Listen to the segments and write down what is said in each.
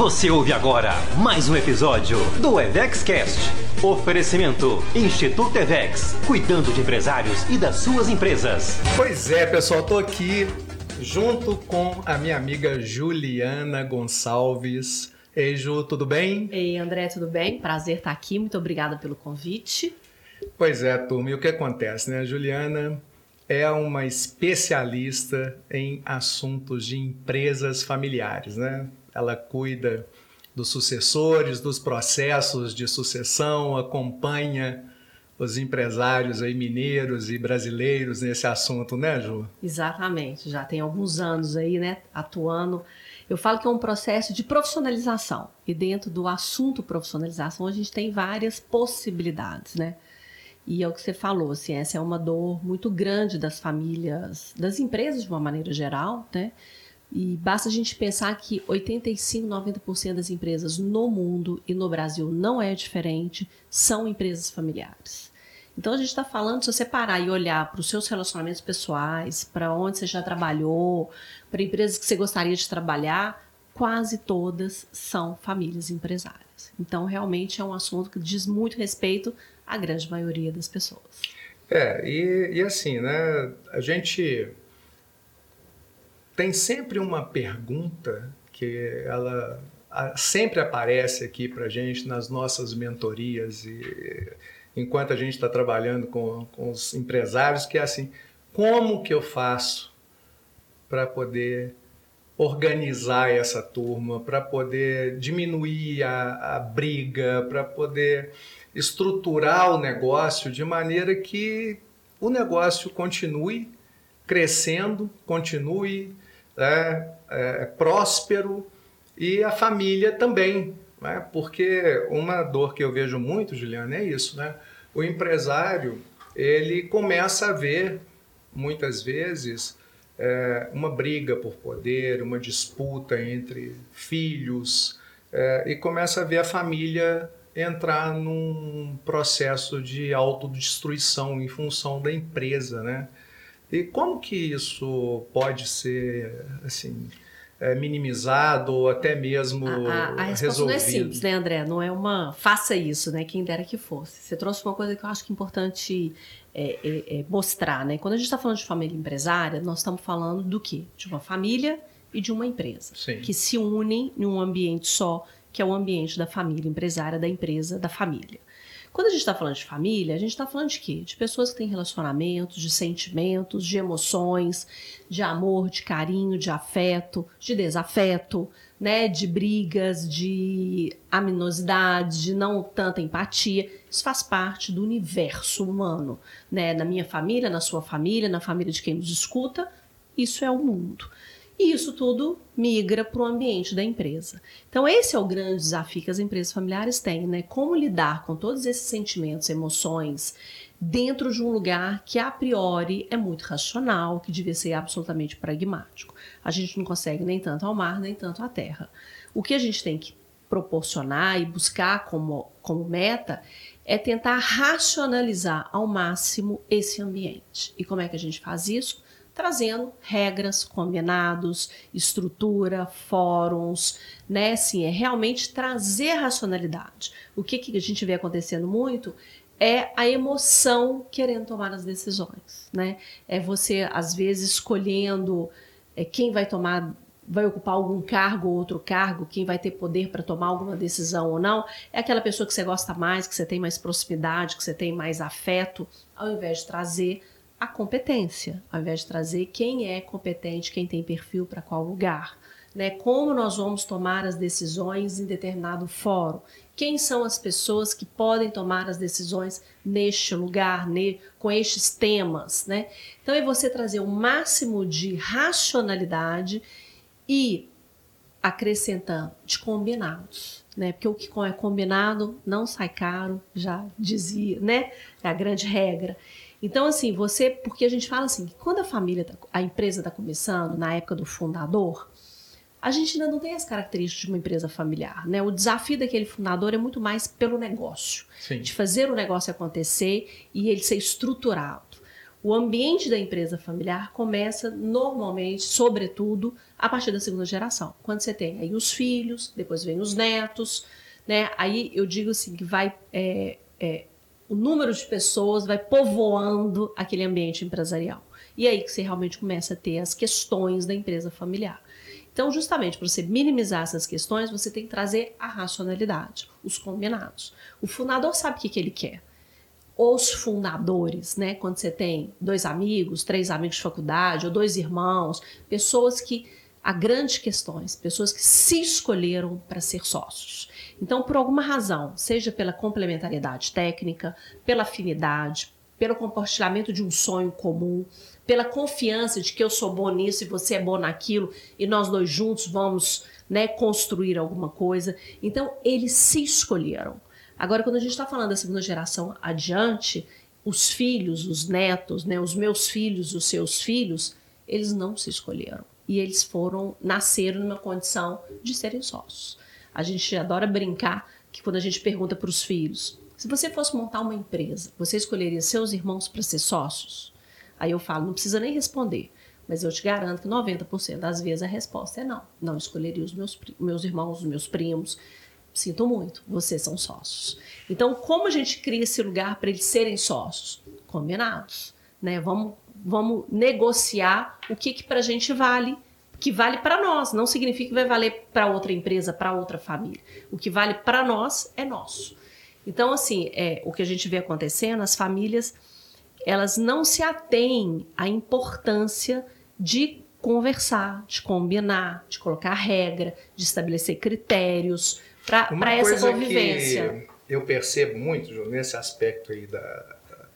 Você ouve agora mais um episódio do EvexCast. Oferecimento Instituto Evex, cuidando de empresários e das suas empresas. Pois é, pessoal, tô aqui junto com a minha amiga Juliana Gonçalves. Ei, Ju, tudo bem? Ei, André, tudo bem? Prazer estar aqui. Muito obrigada pelo convite. Pois é, turma. E o que acontece, né? A Juliana é uma especialista em assuntos de empresas familiares, né? Ela cuida dos sucessores, dos processos de sucessão, acompanha os empresários aí mineiros e brasileiros nesse assunto, né, Ju? Exatamente. Já tem alguns anos aí, né, atuando. Eu falo que é um processo de profissionalização. E dentro do assunto profissionalização, a gente tem várias possibilidades, né? E é o que você falou, assim, essa é uma dor muito grande das famílias, das empresas de uma maneira geral, né? E basta a gente pensar que 85, 90% das empresas no mundo e no Brasil não é diferente, são empresas familiares. Então a gente está falando, se você parar e olhar para os seus relacionamentos pessoais, para onde você já trabalhou, para empresas que você gostaria de trabalhar, quase todas são famílias empresárias. Então realmente é um assunto que diz muito respeito à grande maioria das pessoas. É, e, e assim, né? A gente tem sempre uma pergunta que ela sempre aparece aqui para gente nas nossas mentorias e enquanto a gente está trabalhando com, com os empresários, que é assim, como que eu faço para poder organizar essa turma, para poder diminuir a, a briga, para poder estruturar o negócio de maneira que o negócio continue crescendo, continue é, é, próspero e a família também. Né? Porque uma dor que eu vejo muito, Juliana, é isso. Né? O empresário ele começa a ver, muitas vezes, é, uma briga por poder, uma disputa entre filhos, é, e começa a ver a família entrar num processo de autodestruição em função da empresa, né? E como que isso pode ser, assim, é, minimizado ou até mesmo a, a, a resposta não é simples, né, André? Não é uma faça isso, né? Quem dera que fosse. Você trouxe uma coisa que eu acho que é importante é, é, é mostrar, né? Quando a gente está falando de família empresária, nós estamos falando do quê? De uma família e de uma empresa Sim. que se unem em um ambiente só, que é o ambiente da família empresária, da empresa, da família. Quando a gente está falando de família, a gente está falando de quê? De pessoas que têm relacionamentos, de sentimentos, de emoções, de amor, de carinho, de afeto, de desafeto, né? De brigas, de aminosidade, de não tanta empatia. Isso faz parte do universo humano, né? Na minha família, na sua família, na família de quem nos escuta, isso é o mundo. E isso tudo migra para o ambiente da empresa. Então, esse é o grande desafio que as empresas familiares têm, né? Como lidar com todos esses sentimentos, emoções, dentro de um lugar que a priori é muito racional, que devia ser absolutamente pragmático. A gente não consegue nem tanto ao mar, nem tanto à terra. O que a gente tem que proporcionar e buscar como, como meta é tentar racionalizar ao máximo esse ambiente. E como é que a gente faz isso? Trazendo regras, combinados, estrutura, fóruns, né? Assim, é realmente trazer racionalidade. O que, que a gente vê acontecendo muito é a emoção querendo tomar as decisões, né? É você, às vezes, escolhendo é, quem vai tomar vai ocupar algum cargo ou outro cargo, quem vai ter poder para tomar alguma decisão ou não, é aquela pessoa que você gosta mais, que você tem mais proximidade, que você tem mais afeto, ao invés de trazer a competência, ao invés de trazer quem é competente, quem tem perfil para qual lugar. Né? Como nós vamos tomar as decisões em determinado fórum? Quem são as pessoas que podem tomar as decisões neste lugar, ne, com estes temas? Né? Então é você trazer o máximo de racionalidade e acrescentando de combinados. Né? Porque o que é combinado não sai caro, já dizia, né? É a grande regra. Então, assim, você. Porque a gente fala assim, que quando a família, tá, a empresa está começando, na época do fundador, a gente ainda não tem as características de uma empresa familiar, né? O desafio daquele fundador é muito mais pelo negócio, Sim. de fazer o negócio acontecer e ele ser estruturado. O ambiente da empresa familiar começa normalmente, sobretudo, a partir da segunda geração. Quando você tem aí os filhos, depois vem os netos, né? Aí eu digo assim que vai é, é, o número de pessoas vai povoando aquele ambiente empresarial. E aí que você realmente começa a ter as questões da empresa familiar. Então, justamente para você minimizar essas questões, você tem que trazer a racionalidade, os combinados. O fundador sabe o que, que ele quer os fundadores, né? Quando você tem dois amigos, três amigos de faculdade, ou dois irmãos, pessoas que há grandes questões, pessoas que se escolheram para ser sócios. Então, por alguma razão, seja pela complementariedade técnica, pela afinidade, pelo compartilhamento de um sonho comum, pela confiança de que eu sou bom nisso e você é bom naquilo e nós dois juntos vamos né, construir alguma coisa. Então, eles se escolheram. Agora, quando a gente está falando da segunda geração adiante, os filhos, os netos, né, os meus filhos, os seus filhos, eles não se escolheram. E eles foram, nasceram numa condição de serem sócios. A gente adora brincar que quando a gente pergunta para os filhos, se você fosse montar uma empresa, você escolheria seus irmãos para ser sócios? Aí eu falo, não precisa nem responder. Mas eu te garanto que 90% das vezes a resposta é não. Não escolheria os meus, meus irmãos, os meus primos, Sinto muito, vocês são sócios. Então, como a gente cria esse lugar para eles serem sócios? Combinados, né? Vamos, vamos negociar o que, que para a gente vale, que vale para nós. Não significa que vai valer para outra empresa, para outra família. O que vale para nós é nosso. Então, assim, é, o que a gente vê acontecendo, as famílias, elas não se atêm à importância de conversar, de combinar, de colocar regra, de estabelecer critérios, para essa convivência. Que eu percebo muito, Ju, nesse aspecto aí da, da,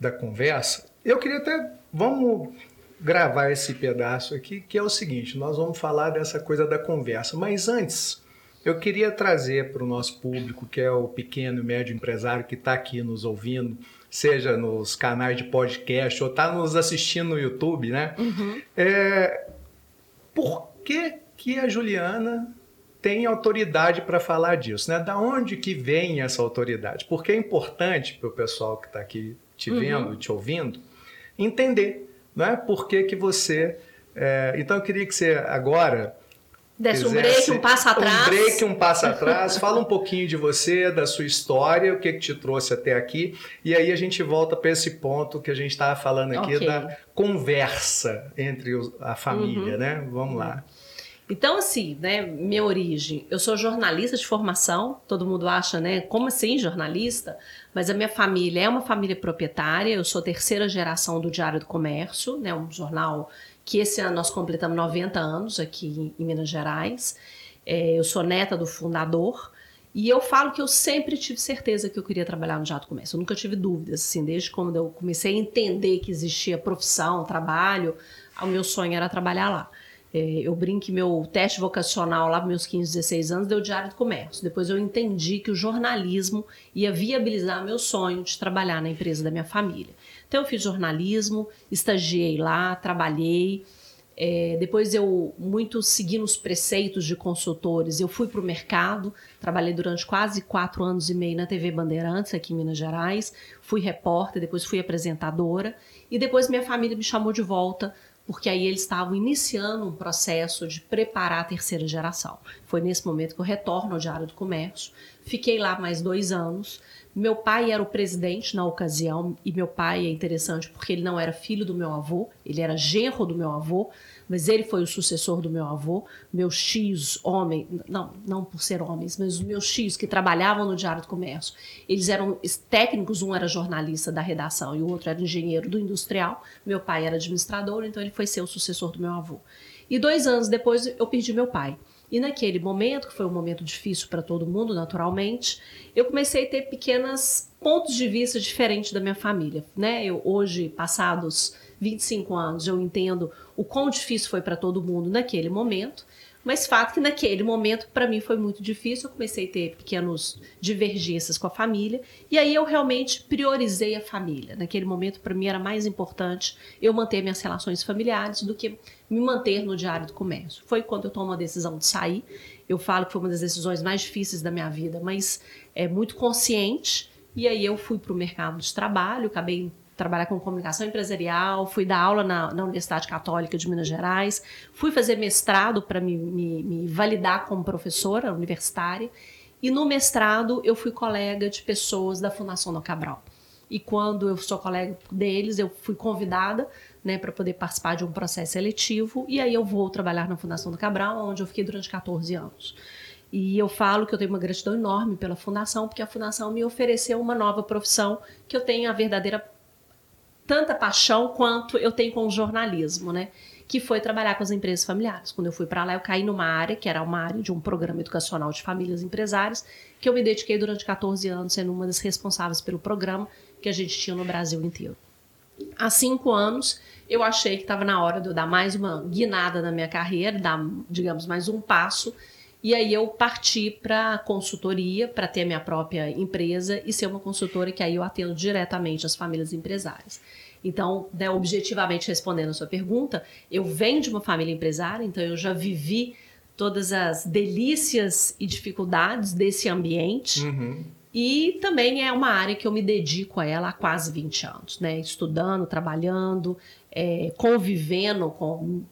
da conversa. Eu queria até. Vamos gravar esse pedaço aqui, que é o seguinte: nós vamos falar dessa coisa da conversa, mas antes. Eu queria trazer para o nosso público, que é o pequeno e médio empresário que está aqui nos ouvindo, seja nos canais de podcast ou está nos assistindo no YouTube, né? Uhum. É, por que, que a Juliana tem autoridade para falar disso, né? Da onde que vem essa autoridade? Porque é importante para o pessoal que está aqui te uhum. vendo, uhum. te ouvindo, entender, né? Por que que você... É... Então eu queria que você agora... Desse um break, um passo atrás. Um break, um passo atrás. Fala um pouquinho de você, da sua história, o que, que te trouxe até aqui. E aí a gente volta para esse ponto que a gente estava falando aqui okay. da conversa entre a família, uhum. né? Vamos lá. Então, assim, né, minha origem, eu sou jornalista de formação, todo mundo acha, né, como assim jornalista? Mas a minha família é uma família proprietária, eu sou terceira geração do Diário do Comércio, né, um jornal que esse ano nós completamos 90 anos aqui em Minas Gerais. É, eu sou neta do fundador, e eu falo que eu sempre tive certeza que eu queria trabalhar no Diário do Comércio. Eu nunca tive dúvidas, assim, desde quando eu comecei a entender que existia profissão, trabalho, o meu sonho era trabalhar lá. É, eu brinco que meu teste vocacional lá, meus 15, 16 anos, deu diário de comércio. Depois eu entendi que o jornalismo ia viabilizar meu sonho de trabalhar na empresa da minha família. Então eu fiz jornalismo, estagiei lá, trabalhei. É, depois eu, muito seguindo os preceitos de consultores, eu fui para o mercado, trabalhei durante quase quatro anos e meio na TV Bandeirantes, aqui em Minas Gerais. Fui repórter, depois fui apresentadora. E depois minha família me chamou de volta porque aí eles estavam iniciando um processo de preparar a terceira geração. Foi nesse momento que eu retorno ao Diário do Comércio. Fiquei lá mais dois anos. Meu pai era o presidente na ocasião, e meu pai é interessante porque ele não era filho do meu avô, ele era genro do meu avô, mas ele foi o sucessor do meu avô. Meus tios, homens, não, não por ser homens, mas os meus tios que trabalhavam no Diário do Comércio, eles eram técnicos, um era jornalista da redação e o outro era engenheiro do industrial. Meu pai era administrador, então ele foi ser o sucessor do meu avô. E dois anos depois eu perdi meu pai. E naquele momento, que foi um momento difícil para todo mundo, naturalmente, eu comecei a ter pequenos pontos de vista diferentes da minha família. Né? Eu, hoje, passados 25 anos, eu entendo o quão difícil foi para todo mundo naquele momento. Mas fato que naquele momento para mim foi muito difícil, eu comecei a ter pequenos divergências com a família e aí eu realmente priorizei a família. Naquele momento para mim era mais importante eu manter minhas relações familiares do que me manter no diário do comércio. Foi quando eu tomo a decisão de sair. Eu falo que foi uma das decisões mais difíceis da minha vida, mas é muito consciente. E aí eu fui para o mercado de trabalho, acabei trabalhar com comunicação empresarial, fui dar aula na, na Universidade Católica de Minas Gerais, fui fazer mestrado para me, me, me validar como professora universitária. E no mestrado eu fui colega de pessoas da Fundação do Cabral. E quando eu sou colega deles, eu fui convidada né, para poder participar de um processo seletivo. E aí eu vou trabalhar na Fundação do Cabral, onde eu fiquei durante 14 anos. E eu falo que eu tenho uma gratidão enorme pela fundação, porque a fundação me ofereceu uma nova profissão que eu tenho a verdadeira tanta paixão quanto eu tenho com o jornalismo, né? Que foi trabalhar com as empresas familiares. Quando eu fui para lá, eu caí numa área que era uma área de um programa educacional de famílias empresárias, que eu me dediquei durante 14 anos sendo uma das responsáveis pelo programa que a gente tinha no Brasil inteiro. Há cinco anos, eu achei que estava na hora de eu dar mais uma guinada na minha carreira, dar, digamos, mais um passo e aí eu parti para consultoria, para ter minha própria empresa e ser uma consultora que aí eu atendo diretamente as famílias empresárias. Então, né, objetivamente respondendo a sua pergunta, eu venho de uma família empresária, então eu já vivi todas as delícias e dificuldades desse ambiente. Uhum. E também é uma área que eu me dedico a ela há quase 20 anos, né? Estudando, trabalhando, é, convivendo com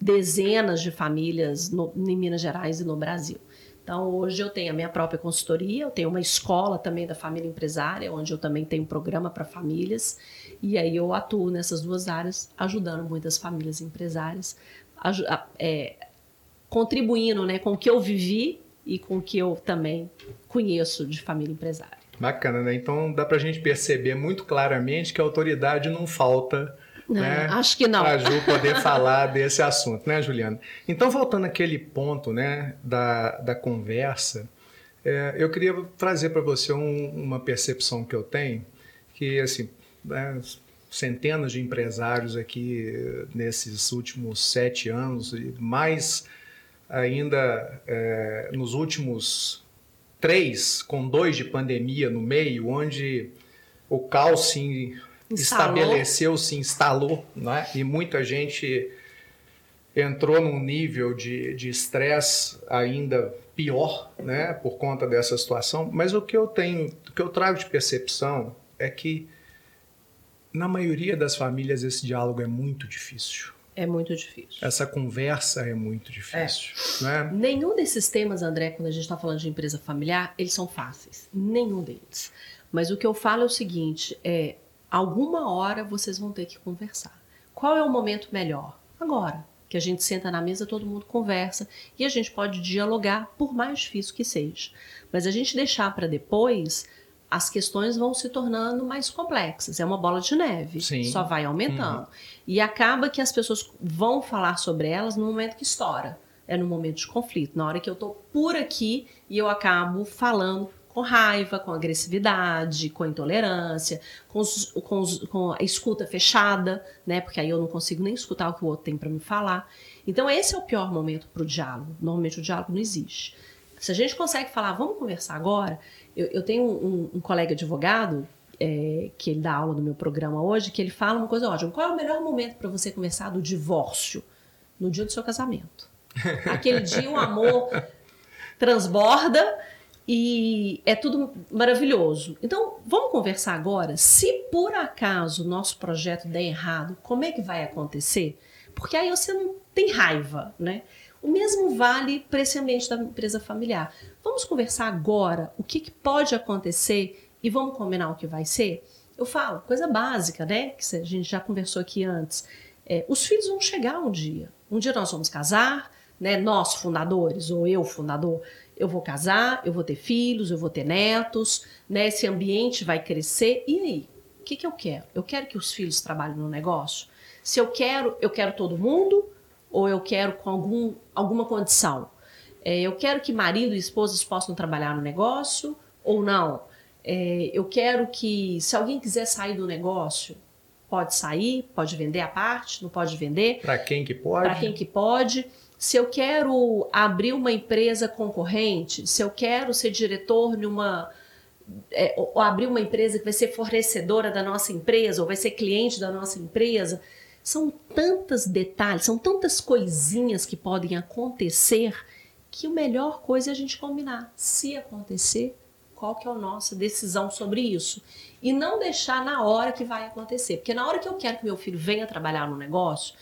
dezenas de famílias no, em Minas Gerais e no Brasil. Então, hoje eu tenho a minha própria consultoria, eu tenho uma escola também da família empresária, onde eu também tenho um programa para famílias, e aí eu atuo nessas duas áreas, ajudando muitas famílias empresárias, é, contribuindo né, com o que eu vivi e com o que eu também conheço de família empresária. Bacana, né? Então dá para a gente perceber muito claramente que a autoridade não falta não, né? Acho que não. Para a Ju poder falar desse assunto, né, Juliana? Então, voltando àquele ponto né, da, da conversa, é, eu queria trazer para você um, uma percepção que eu tenho, que, assim, né, centenas de empresários aqui nesses últimos sete anos, e mais ainda é, nos últimos três, com dois de pandemia no meio, onde o caos se estabeleceu, se instalou, né? e muita gente entrou num nível de estresse ainda pior, né, por conta dessa situação. Mas o que eu tenho, o que eu trago de percepção é que na maioria das famílias esse diálogo é muito difícil. É muito difícil. Essa conversa é muito difícil. É. Né? Nenhum desses temas, André, quando a gente está falando de empresa familiar, eles são fáceis. Nenhum deles. Mas o que eu falo é o seguinte: é alguma hora vocês vão ter que conversar. Qual é o momento melhor? Agora, que a gente senta na mesa, todo mundo conversa e a gente pode dialogar, por mais difícil que seja. Mas a gente deixar para depois, as questões vão se tornando mais complexas. É uma bola de neve, Sim. só vai aumentando. Uhum. E acaba que as pessoas vão falar sobre elas no momento que estoura. É no momento de conflito, na hora que eu tô por aqui e eu acabo falando com raiva, com agressividade, com intolerância, com, os, com, os, com, a escuta fechada, né? Porque aí eu não consigo nem escutar o que o outro tem para me falar. Então esse é o pior momento para o diálogo. Normalmente o diálogo não existe. Se a gente consegue falar, vamos conversar agora. Eu, eu tenho um, um, colega advogado é, que ele dá aula no meu programa hoje, que ele fala uma coisa ótima. Qual é o melhor momento para você conversar do divórcio? No dia do seu casamento. Aquele dia o amor transborda e é tudo maravilhoso. Então, vamos conversar agora. Se por acaso o nosso projeto der errado, como é que vai acontecer? Porque aí você não tem raiva, né? O mesmo vale para esse ambiente da empresa familiar. Vamos conversar agora o que, que pode acontecer e vamos combinar o que vai ser? Eu falo, coisa básica, né? Que a gente já conversou aqui antes. É, os filhos vão chegar um dia. Um dia nós vamos casar, né? Nós fundadores, ou eu fundador, eu vou casar, eu vou ter filhos, eu vou ter netos, né? Esse ambiente vai crescer. E aí? O que, que eu quero? Eu quero que os filhos trabalhem no negócio? Se eu quero, eu quero todo mundo ou eu quero com algum, alguma condição? É, eu quero que marido e esposas possam trabalhar no negócio ou não? É, eu quero que, se alguém quiser sair do negócio, pode sair, pode vender a parte, não pode vender. Para quem que pode? Para quem que pode se eu quero abrir uma empresa concorrente, se eu quero ser diretor numa. É, ou abrir uma empresa que vai ser fornecedora da nossa empresa, ou vai ser cliente da nossa empresa. São tantos detalhes, são tantas coisinhas que podem acontecer que a melhor coisa é a gente combinar. Se acontecer, qual que é a nossa decisão sobre isso. E não deixar na hora que vai acontecer. Porque na hora que eu quero que meu filho venha trabalhar no negócio,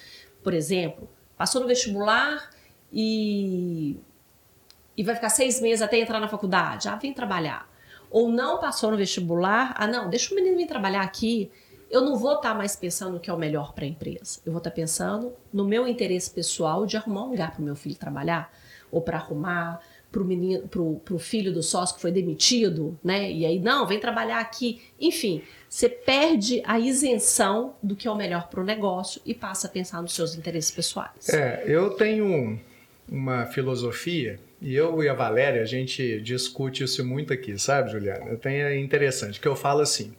por exemplo, passou no vestibular e, e vai ficar seis meses até entrar na faculdade. Ah, vem trabalhar. Ou não passou no vestibular, ah, não, deixa o menino vir trabalhar aqui. Eu não vou estar tá mais pensando no que é o melhor para a empresa. Eu vou estar tá pensando no meu interesse pessoal de arrumar um lugar para o meu filho trabalhar, ou para arrumar para o menino, pro, pro filho do sócio que foi demitido, né? E aí, não, vem trabalhar aqui. Enfim, você perde a isenção do que é o melhor para o negócio e passa a pensar nos seus interesses pessoais. É, eu tenho uma filosofia e eu e a Valéria, a gente discute isso muito aqui, sabe, Juliana? Tem, é interessante, que eu falo assim,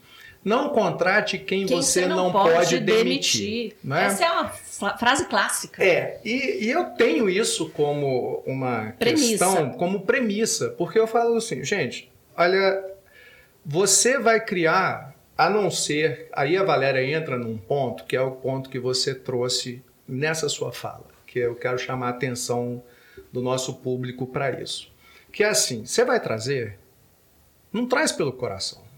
não contrate quem, quem você não, não pode, pode, demitir. demitir. Né? Essa é uma frase clássica. É, e, e, eu tenho isso como uma premissa. questão, como premissa, porque eu falo assim, gente, olha, você vai criar, a não ser, aí a Valéria entra num ponto, que é o ponto que você trouxe nessa sua fala, que eu quero chamar a atenção do nosso público para isso. Que é assim, você vai trazer, não traz pelo coração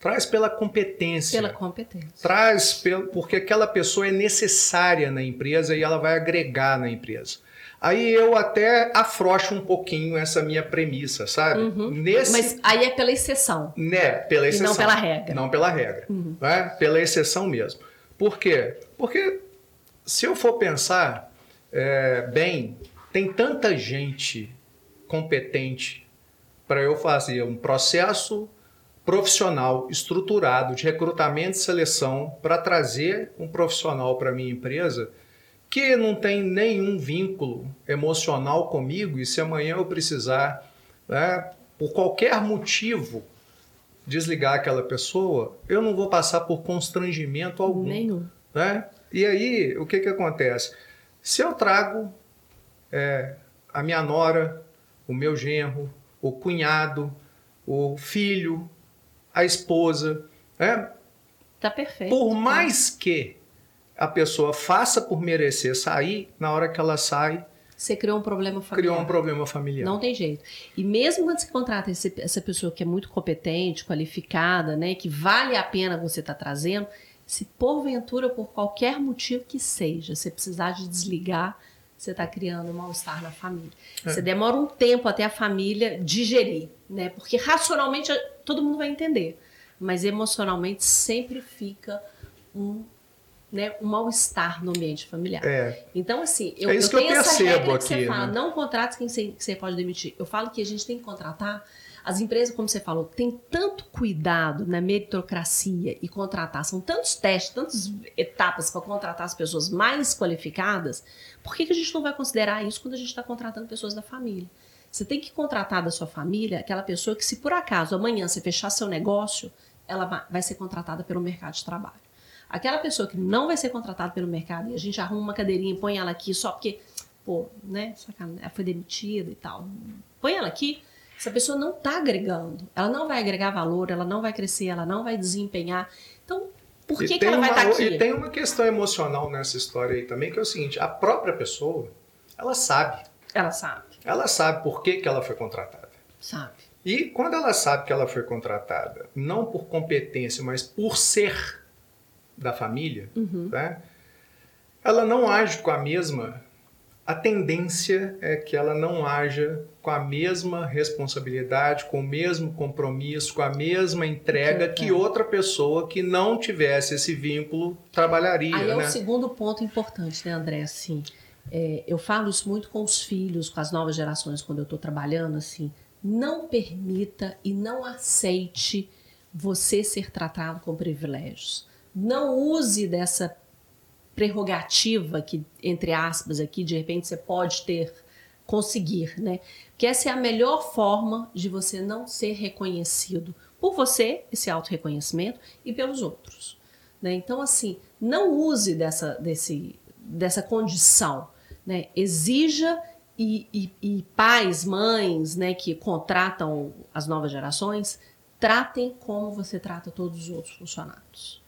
Traz pela competência. Pela competência. Traz pelo, porque aquela pessoa é necessária na empresa e ela vai agregar na empresa. Aí eu até afrouxo um pouquinho essa minha premissa, sabe? Uhum. Nesse... Mas aí é pela exceção. Né, pela exceção. E não pela regra. Não pela regra. Uhum. Né? Pela exceção mesmo. Por quê? Porque se eu for pensar é, bem, tem tanta gente competente para eu fazer um processo profissional estruturado de recrutamento e seleção para trazer um profissional para minha empresa que não tem nenhum vínculo emocional comigo e se amanhã eu precisar, né, por qualquer motivo, desligar aquela pessoa, eu não vou passar por constrangimento algum. Nenhum. Né? E aí, o que, que acontece? Se eu trago é, a minha nora, o meu genro, o cunhado, o filho, a esposa. Né? Tá perfeito. Por mais que a pessoa faça por merecer sair, na hora que ela sai. Você criou um problema familiar. Criou um problema familiar. Não tem jeito. E mesmo quando você contrata esse, essa pessoa que é muito competente, qualificada, né, que vale a pena você estar tá trazendo, se porventura, por qualquer motivo que seja, você precisar de desligar, você está criando um mal-estar na família. É. Você demora um tempo até a família digerir, né? Porque racionalmente todo mundo vai entender. Mas emocionalmente sempre fica um, né, um mal-estar no ambiente familiar. É. Então, assim, eu, é isso eu que eu percebo aqui. Que você fala, né? não contrate quem você, que você pode demitir. Eu falo que a gente tem que contratar. As empresas, como você falou, tem tanto cuidado na meritocracia e contratar, são tantos testes, tantas etapas para contratar as pessoas mais qualificadas. Por que, que a gente não vai considerar isso quando a gente está contratando pessoas da família? Você tem que contratar da sua família aquela pessoa que, se por acaso amanhã você fechar seu negócio, ela vai ser contratada pelo mercado de trabalho. Aquela pessoa que não vai ser contratada pelo mercado e a gente arruma uma cadeirinha e põe ela aqui só porque, pô, né, ela foi demitida e tal. Põe ela aqui, essa pessoa não está agregando. Ela não vai agregar valor, ela não vai crescer, ela não vai desempenhar. Então, por que, que ela vai estar tá aqui? E tem uma questão emocional nessa história aí também, que é o seguinte: a própria pessoa, ela sabe. Ela sabe. Ela sabe por que, que ela foi contratada. Sabe. E quando ela sabe que ela foi contratada, não por competência, mas por ser da família, uhum. né, ela não age com a mesma. A tendência é que ela não haja com a mesma responsabilidade, com o mesmo compromisso, com a mesma entrega que outra pessoa que não tivesse esse vínculo trabalharia. Aí é né? o segundo ponto importante, né, André? Assim, é, eu falo isso muito com os filhos, com as novas gerações, quando eu estou trabalhando, assim, não permita e não aceite você ser tratado com privilégios. Não use dessa prerrogativa que, entre aspas, aqui, de repente você pode ter, conseguir, né? Porque essa é a melhor forma de você não ser reconhecido por você, esse auto-reconhecimento, e pelos outros. Né? Então, assim, não use dessa, desse, dessa condição né, exija e, e, e, pais, mães, né, que contratam as novas gerações, tratem como você trata todos os outros funcionários.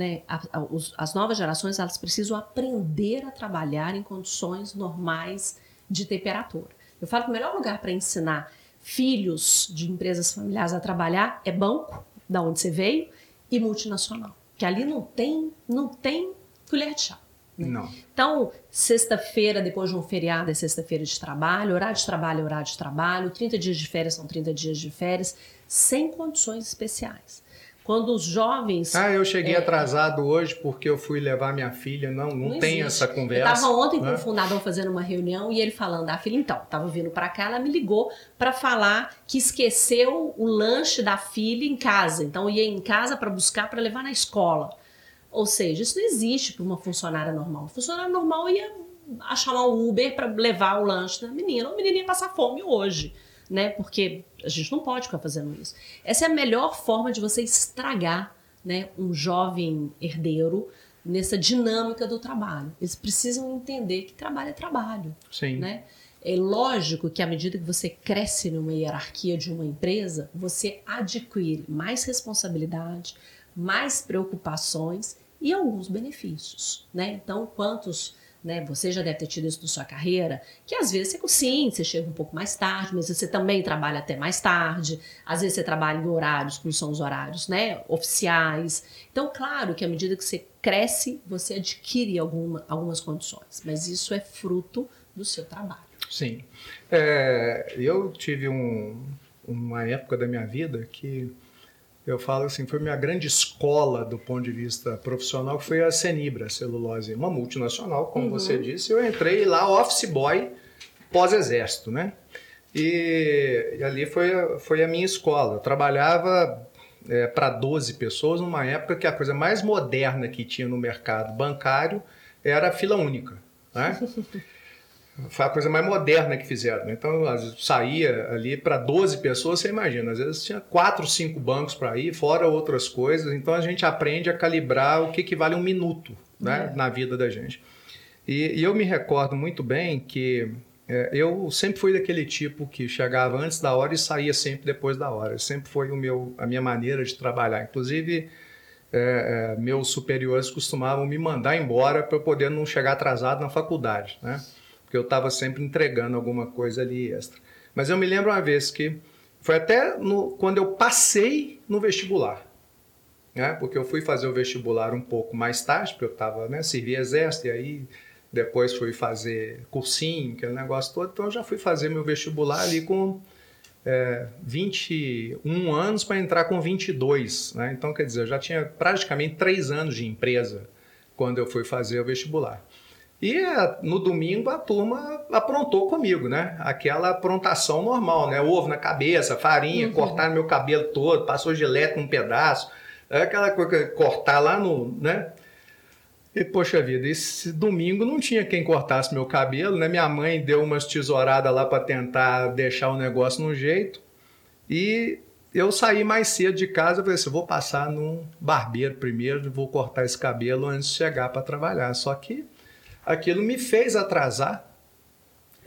Né? A, a, os, as novas gerações elas precisam aprender a trabalhar em condições normais de temperatura. Eu falo que o melhor lugar para ensinar filhos de empresas familiares a trabalhar é banco, da onde você veio, e multinacional. Que ali não tem, não tem colher de chá. Né? Não. Então, sexta-feira, depois de um feriado, é sexta-feira de trabalho, horário de trabalho é horário de trabalho, 30 dias de férias são 30 dias de férias, sem condições especiais. Quando os jovens. Ah, eu cheguei é, atrasado hoje porque eu fui levar minha filha. Não, não, não tem existe. essa conversa. Eu estava ontem né? com o fundador fazendo uma reunião e ele falando: a filha, então, estava vindo para cá, ela me ligou para falar que esqueceu o lanche da filha em casa. Então, ia em casa para buscar para levar na escola. Ou seja, isso não existe para uma funcionária normal. Uma funcionária normal ia chamar um Uber para levar o lanche da menina. O menino ia passar fome hoje, né? Porque a gente não pode ficar fazendo isso. Essa é a melhor forma de você estragar né, um jovem herdeiro nessa dinâmica do trabalho. Eles precisam entender que trabalho é trabalho. Sim. Né? É lógico que à medida que você cresce numa hierarquia de uma empresa, você adquire mais responsabilidade, mais preocupações e alguns benefícios, né? Então, quantos, né? Você já deve ter tido isso na sua carreira, que às vezes você sim, você chega um pouco mais tarde, mas você também trabalha até mais tarde. Às vezes você trabalha em horários que não são os horários, né? Oficiais. Então, claro que à medida que você cresce, você adquire alguma, algumas condições, mas isso é fruto do seu trabalho. Sim, é, eu tive um, uma época da minha vida que eu falo assim, foi minha grande escola do ponto de vista profissional, que foi a Senibra Celulose, uma multinacional, como uhum. você disse. Eu entrei lá office boy pós-exército, né? E, e, ali foi, foi a minha escola. Eu trabalhava é, para 12 pessoas numa época que a coisa mais moderna que tinha no mercado bancário era a fila única, né? Foi a coisa mais moderna que fizeram. Né? Então, saía ali para 12 pessoas, você imagina, às vezes tinha 4, 5 bancos para ir, fora outras coisas. Então, a gente aprende a calibrar o que, que vale um minuto né? É. na vida da gente. E, e, eu me recordo muito bem que é, eu sempre fui daquele tipo que chegava antes da hora e saía sempre depois da hora. Sempre foi o meu, a minha maneira de trabalhar. Inclusive, é, é meus superiores costumavam me mandar embora para eu poder não chegar atrasado na faculdade, né? Porque eu estava sempre entregando alguma coisa ali extra. Mas eu me lembro uma vez que foi até no, quando eu passei no vestibular, né? porque eu fui fazer o vestibular um pouco mais tarde, porque eu estava, né, servi exército e aí depois fui fazer cursinho, aquele negócio todo, então eu já fui fazer meu vestibular ali com é, 21 anos para entrar com 22, né? então quer dizer, eu já tinha praticamente três anos de empresa quando eu fui fazer o vestibular. E no domingo a turma aprontou comigo, né? Aquela aprontação normal, né? Ovo na cabeça, farinha, uhum. cortar meu cabelo todo, passou gilete um pedaço, aquela coisa, cortar lá no, né? E, poxa vida, esse domingo não tinha quem cortasse meu cabelo, né? Minha mãe deu umas tesouradas lá para tentar deixar o negócio no jeito. E eu saí mais cedo de casa, falei assim, vou passar num barbeiro primeiro, vou cortar esse cabelo antes de chegar para trabalhar. Só que aquilo me fez atrasar,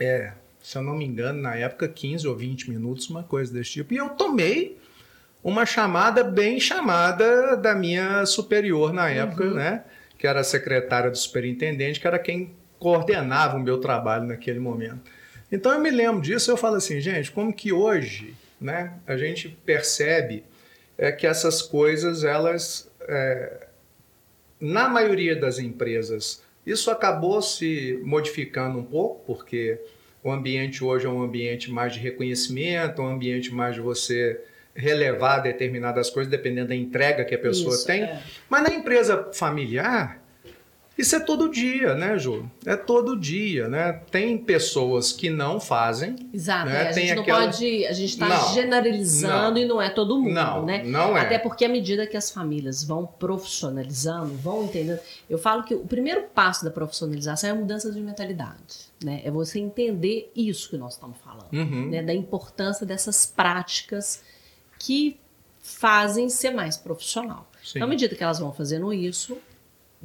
é, se eu não me engano, na época 15 ou 20 minutos, uma coisa desse tipo. E eu tomei uma chamada bem chamada da minha superior na época, uhum. né? Que era a secretária do superintendente, que era quem coordenava o meu trabalho naquele momento. Então eu me lembro disso, eu falo assim, gente, como que hoje, né, a gente percebe é que essas coisas, elas, é, na maioria das empresas, isso acabou se modificando um pouco, porque o ambiente hoje é um ambiente mais de reconhecimento, um ambiente mais de você relevar determinadas coisas, dependendo da entrega que a pessoa Isso, tem. É. Mas na empresa familiar, isso é todo dia, né, Ju? É todo dia, né? Tem pessoas que não fazem. Exato. Né? É, a gente Tem não aquela... pode. A gente está generalizando não, e não é todo mundo, não, né? Não é. Até porque à medida que as famílias vão profissionalizando, vão entendendo. Eu falo que o primeiro passo da profissionalização é a mudança de mentalidade. Né? É você entender isso que nós estamos falando, uhum. né? Da importância dessas práticas que fazem ser mais profissional. Sim. Então, à medida que elas vão fazendo isso,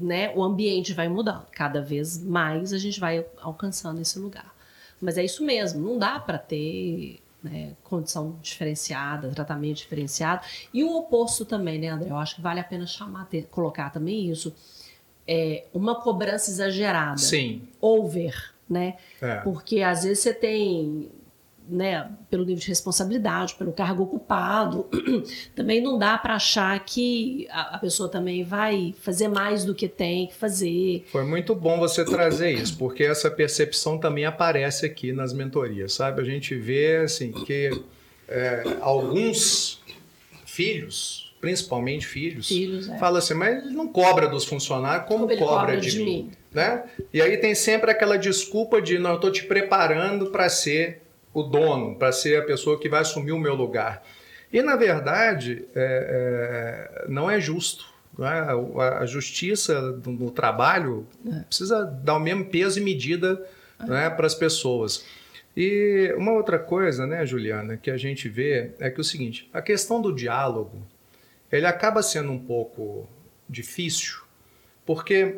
né, o ambiente vai mudando. Cada vez mais a gente vai alcançando esse lugar. Mas é isso mesmo, não dá para ter né, condição diferenciada, tratamento diferenciado. E o oposto também, né, André? Eu acho que vale a pena chamar, ter, colocar também isso. É uma cobrança exagerada. Sim. Over, né? É. Porque às vezes você tem né, pelo nível de responsabilidade, pelo cargo ocupado, também não dá para achar que a, pessoa também vai fazer mais do que tem que fazer. Foi muito bom você trazer isso, porque essa percepção também aparece aqui nas mentorias, sabe? A gente vê assim que é, alguns filhos, principalmente filhos, filhos é. fala assim, mas ele não cobra dos funcionários como, como cobra, cobra, de, de mim. mim. Né? E aí tem sempre aquela desculpa de não, eu estou te preparando para ser o dono, para ser a pessoa que vai assumir o meu lugar. E, na verdade, é, é, não é justo. Não é? A, justiça no trabalho é. precisa dar o mesmo peso e medida é. para as pessoas. E uma outra coisa, né, Juliana, que a gente vê é que o seguinte, a questão do diálogo, ele acaba sendo um pouco difícil, porque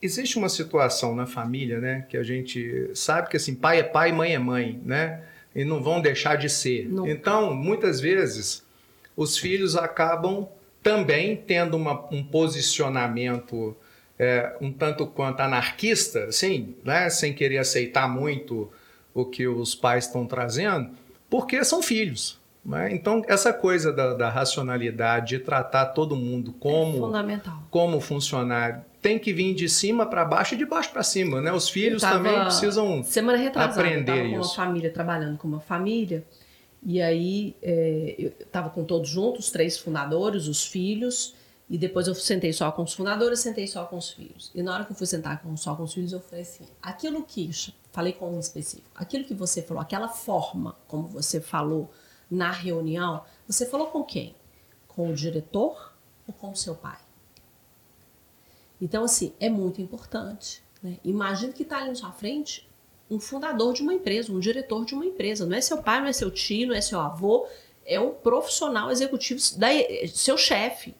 existe uma situação na família, né, que a gente sabe que assim, pai é pai, mãe é mãe, né? E não vão deixar de ser. Nunca. Então, muitas vezes, os filhos acabam também tendo uma, um posicionamento é, um tanto quanto anarquista, sim, né? sem querer aceitar muito o que os pais estão trazendo, porque são filhos. Né? Então, essa coisa da, da, racionalidade, de tratar todo mundo como, é como funcionário, tem que vir de cima para baixo e de baixo para cima, né? Os filhos tava, também precisam semana retrasada, aprender eu tava isso. com uma família trabalhando com uma família e aí é, eu estava com todos juntos, os três fundadores, os filhos e depois eu sentei só com os fundadores, sentei só com os filhos. E na hora que eu fui sentar com, só com os filhos, eu falei assim: aquilo que falei com um específico, aquilo que você falou, aquela forma como você falou na reunião, você falou com quem? Com o diretor ou com o seu pai? Então, assim, é muito importante. Né? Imagina que está ali na sua frente um fundador de uma empresa, um diretor de uma empresa. Não é seu pai, não é seu tio, não é seu avô, é um profissional executivo, da, seu chefe.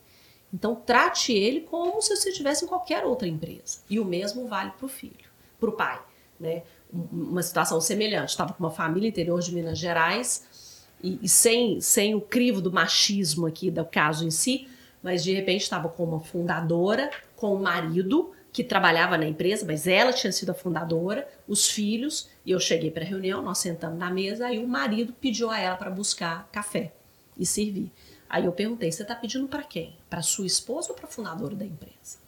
Então, trate ele como se você estivesse em qualquer outra empresa. E o mesmo vale para o filho, para o pai. Né? Uma situação semelhante. Estava com uma família interior de Minas Gerais e, e sem, sem o crivo do machismo aqui do caso em si, mas de repente estava com uma fundadora, com o marido que trabalhava na empresa, mas ela tinha sido a fundadora, os filhos, e eu cheguei para a reunião, nós sentamos na mesa, aí o marido pediu a ela para buscar café e servir. Aí eu perguntei: você está pedindo para quem? Para sua esposa ou para a fundadora da empresa?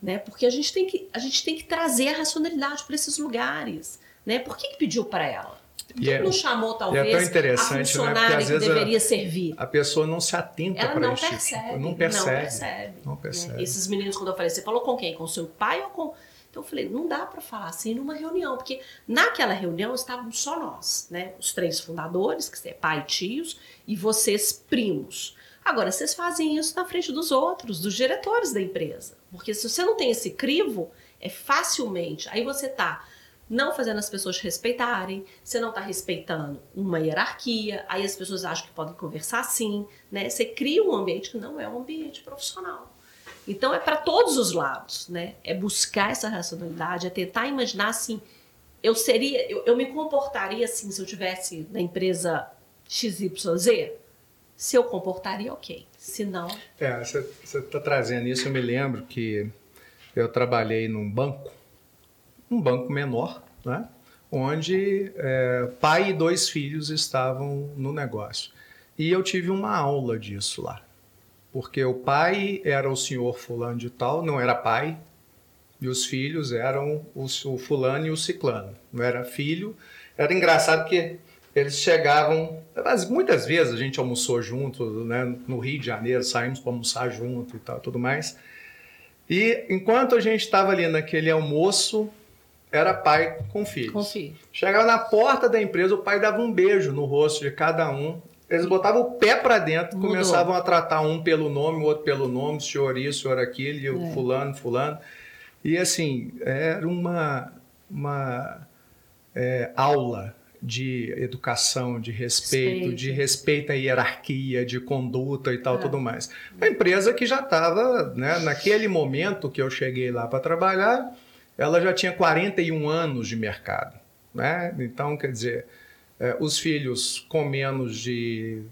Né? Porque a gente tem que, a gente tem que trazer a racionalidade para esses lugares. Né? Por que, que pediu para ela? E é, não chamou, talvez, é tão interessante, a funcionária né? que deveria a, servir. A pessoa não se atenta para isso. Tipo percebe, não percebe. Não percebe. Não percebe. Né? Esses meninos, quando eu falei, você falou com quem? Com seu pai ou com... Então eu falei, não dá para falar assim numa reunião, porque naquela reunião estávamos só nós, né? Os três fundadores, que é pai e tios, e vocês primos. Agora, vocês fazem isso na frente dos outros, dos diretores da empresa. Porque se você não tem esse crivo, é facilmente. Aí você tá não fazendo as pessoas respeitarem, você não está respeitando uma hierarquia, aí as pessoas acham que podem conversar assim, né? Você cria um ambiente que não é um ambiente profissional. Então é para todos os lados, né? É buscar essa racionalidade, é tentar imaginar assim, eu seria, eu, eu me comportaria assim se eu tivesse na empresa XYZ? Se eu comportaria, ok. Se não. É, você está trazendo isso, eu me lembro que eu trabalhei num banco um banco menor, né? onde é, pai e dois filhos estavam no negócio. E eu tive uma aula disso lá. Porque o pai era o senhor fulano de tal, não era pai, e os filhos eram o, o fulano e o ciclano. Não era filho. Era engraçado que eles chegavam. Muitas vezes a gente almoçou junto, né? no Rio de Janeiro, saímos para almoçar junto e tal, tudo mais. E enquanto a gente estava ali naquele almoço, era pai com filhos. Com filho. Chegava na porta da empresa, o pai dava um beijo no rosto de cada um. Eles botavam o pé para dentro, Mudou. começavam a tratar um pelo nome, o outro pelo nome, senhor isso, senhor aquilo, é. fulano, fulano. E assim, era uma, uma é, aula de educação, de respeito, respeito, de respeito à hierarquia, de conduta e tal, é. tudo mais. Uma empresa que já estava, né, naquele momento que eu cheguei lá para trabalhar, ela já tinha 41 anos de mercado. Né? Então, quer dizer, é, os filhos com menos de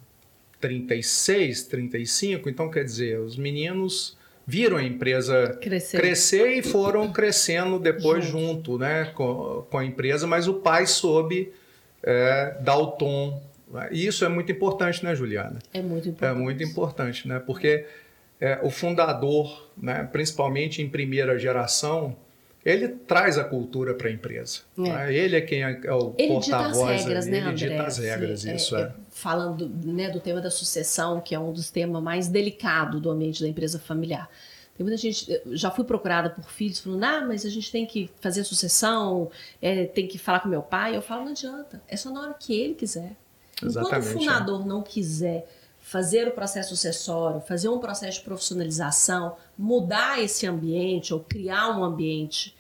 36, 35, então quer dizer, os meninos viram a empresa crescer, crescer e foram crescendo depois junto, junto né, com, com, a empresa, mas o pai soube é, dar o tom. E isso é muito importante, né, Juliana? É muito importante. É muito importante, né? Porque é, o fundador, né, principalmente em primeira geração, ele traz a cultura para a empresa. É. Né? Ele é quem é, é o porta-voz. Ele regras, né, André? Ele dita as regras, é, isso é. é. Falando né, do tema da sucessão, que é um dos temas mais delicados do ambiente da empresa familiar. Tem muita gente, já fui procurada por filhos falando, ah, mas a gente tem que fazer a sucessão, é, tem que falar com meu pai. Eu falo, não adianta, é só na hora que ele quiser. Enquanto o fundador não quiser fazer o processo sucessório, fazer um processo de profissionalização, mudar esse ambiente ou criar um ambiente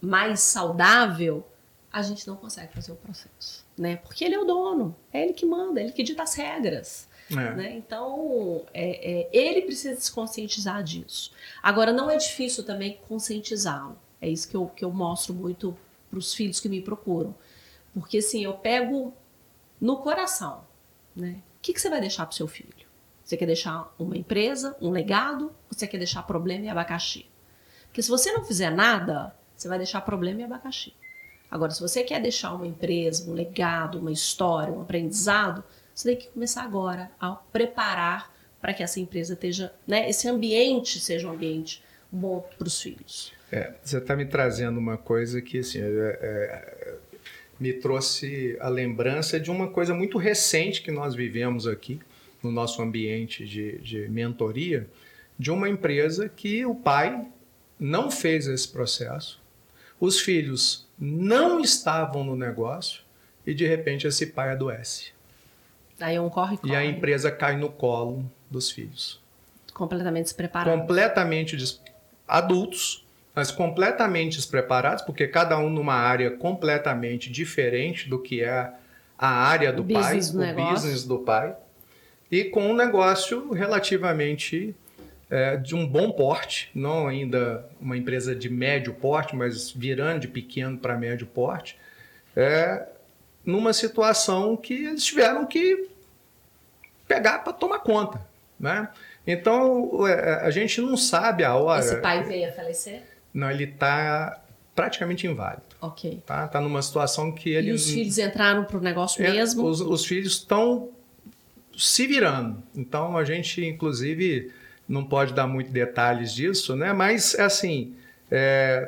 mais saudável, a gente não consegue fazer o processo, né? Porque ele é o dono, é ele que manda, é ele que dita as regras. É. Né? Então, é, é, ele precisa se conscientizar disso. Agora, não é difícil também conscientizá-lo. É isso que eu, que eu mostro muito para os filhos que me procuram. Porque, assim, eu pego no coração, né? Que, que você vai deixar para seu filho? Você quer deixar uma empresa, um legado, ou você quer deixar problema e abacaxi? Porque se você não fizer nada, você vai deixar problema e abacaxi. Agora, se você quer deixar uma empresa, um legado, uma história, um aprendizado, você tem que começar agora a preparar para que essa empresa esteja, né, esse ambiente seja um ambiente bom para os filhos. É, você está me trazendo uma coisa que assim, é, é, me trouxe a lembrança de uma coisa muito recente que nós vivemos aqui no nosso ambiente de, de mentoria, de uma empresa que o pai não fez esse processo, os filhos não estavam no negócio e de repente esse pai adoece. Aí um corre, corre. E a empresa cai no colo dos filhos. Completamente despreparados. Completamente des... adultos, mas completamente despreparados, porque cada um numa área completamente diferente do que é a área do pai, do o negócio. business do pai, e com um negócio relativamente é, de um bom porte, não ainda uma empresa de médio porte, mas virando de pequeno para médio porte, é, numa situação que eles tiveram que pegar para tomar conta. Né? Então, é, a gente não sabe a hora. Esse pai veio a falecer? Não, ele está praticamente inválido. Ok. Tá, tá numa situação que ele. E os filhos entraram para o negócio é, mesmo? Os, os filhos estão se virando. Então a gente, inclusive, não pode dar muito detalhes disso, né? Mas é assim,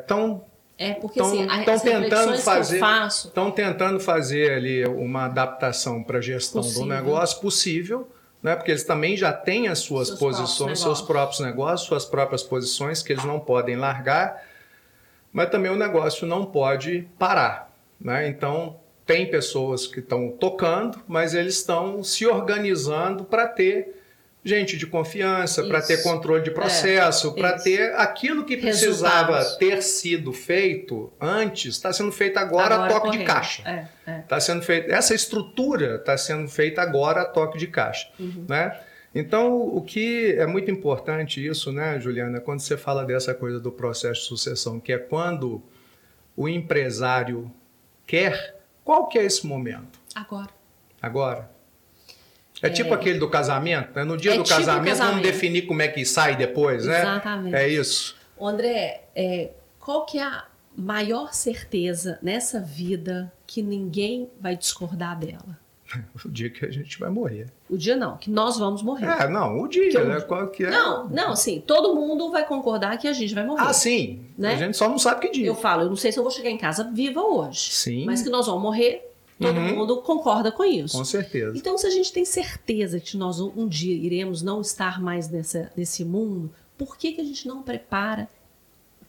estão é, é porque tão, assim, tão tentando fazer, faço... estão tentando fazer ali uma adaptação para a gestão possível. do negócio possível né? porque eles também já têm as suas seus posições, próprios seus próprios negócios, suas próprias posições que eles não podem largar, mas também o negócio não pode parar. Né? Então, tem pessoas que estão tocando, mas eles estão se organizando para ter gente de confiança, para ter controle de é, processo, é, para ter aquilo que precisava Resultados. ter sido feito antes, está sendo feito agora, agora a toque correndo. de caixa. É, é. sendo feito, essa estrutura está sendo feita agora a toque de caixa, uhum. né? Então, o que é muito importante isso, né, Juliana, quando você fala dessa coisa do processo de sucessão, que é quando o empresário quer, qual que é esse momento? Agora. Agora. É, tipo aquele do casamento, né? No dia é do tipo casamento, casamento, vamos definir como é que sai depois, né? Exatamente. É isso. André, é, qual que é a maior certeza nessa vida que ninguém vai discordar dela? o dia que a gente vai morrer. O dia não, que nós vamos morrer. É, não, o dia, né? Qual que é? Não, não, sim, todo mundo vai concordar que a gente vai morrer. Ah, sim. Né? A gente só não sabe que dia. Eu falo, eu não sei se eu vou chegar em casa viva hoje. Sim. Mas que nós vamos morrer Todo uhum. mundo concorda com isso. Com certeza. Então, se a gente tem certeza que nós um dia iremos não estar mais nessa, nesse mundo, por que, que a gente não prepara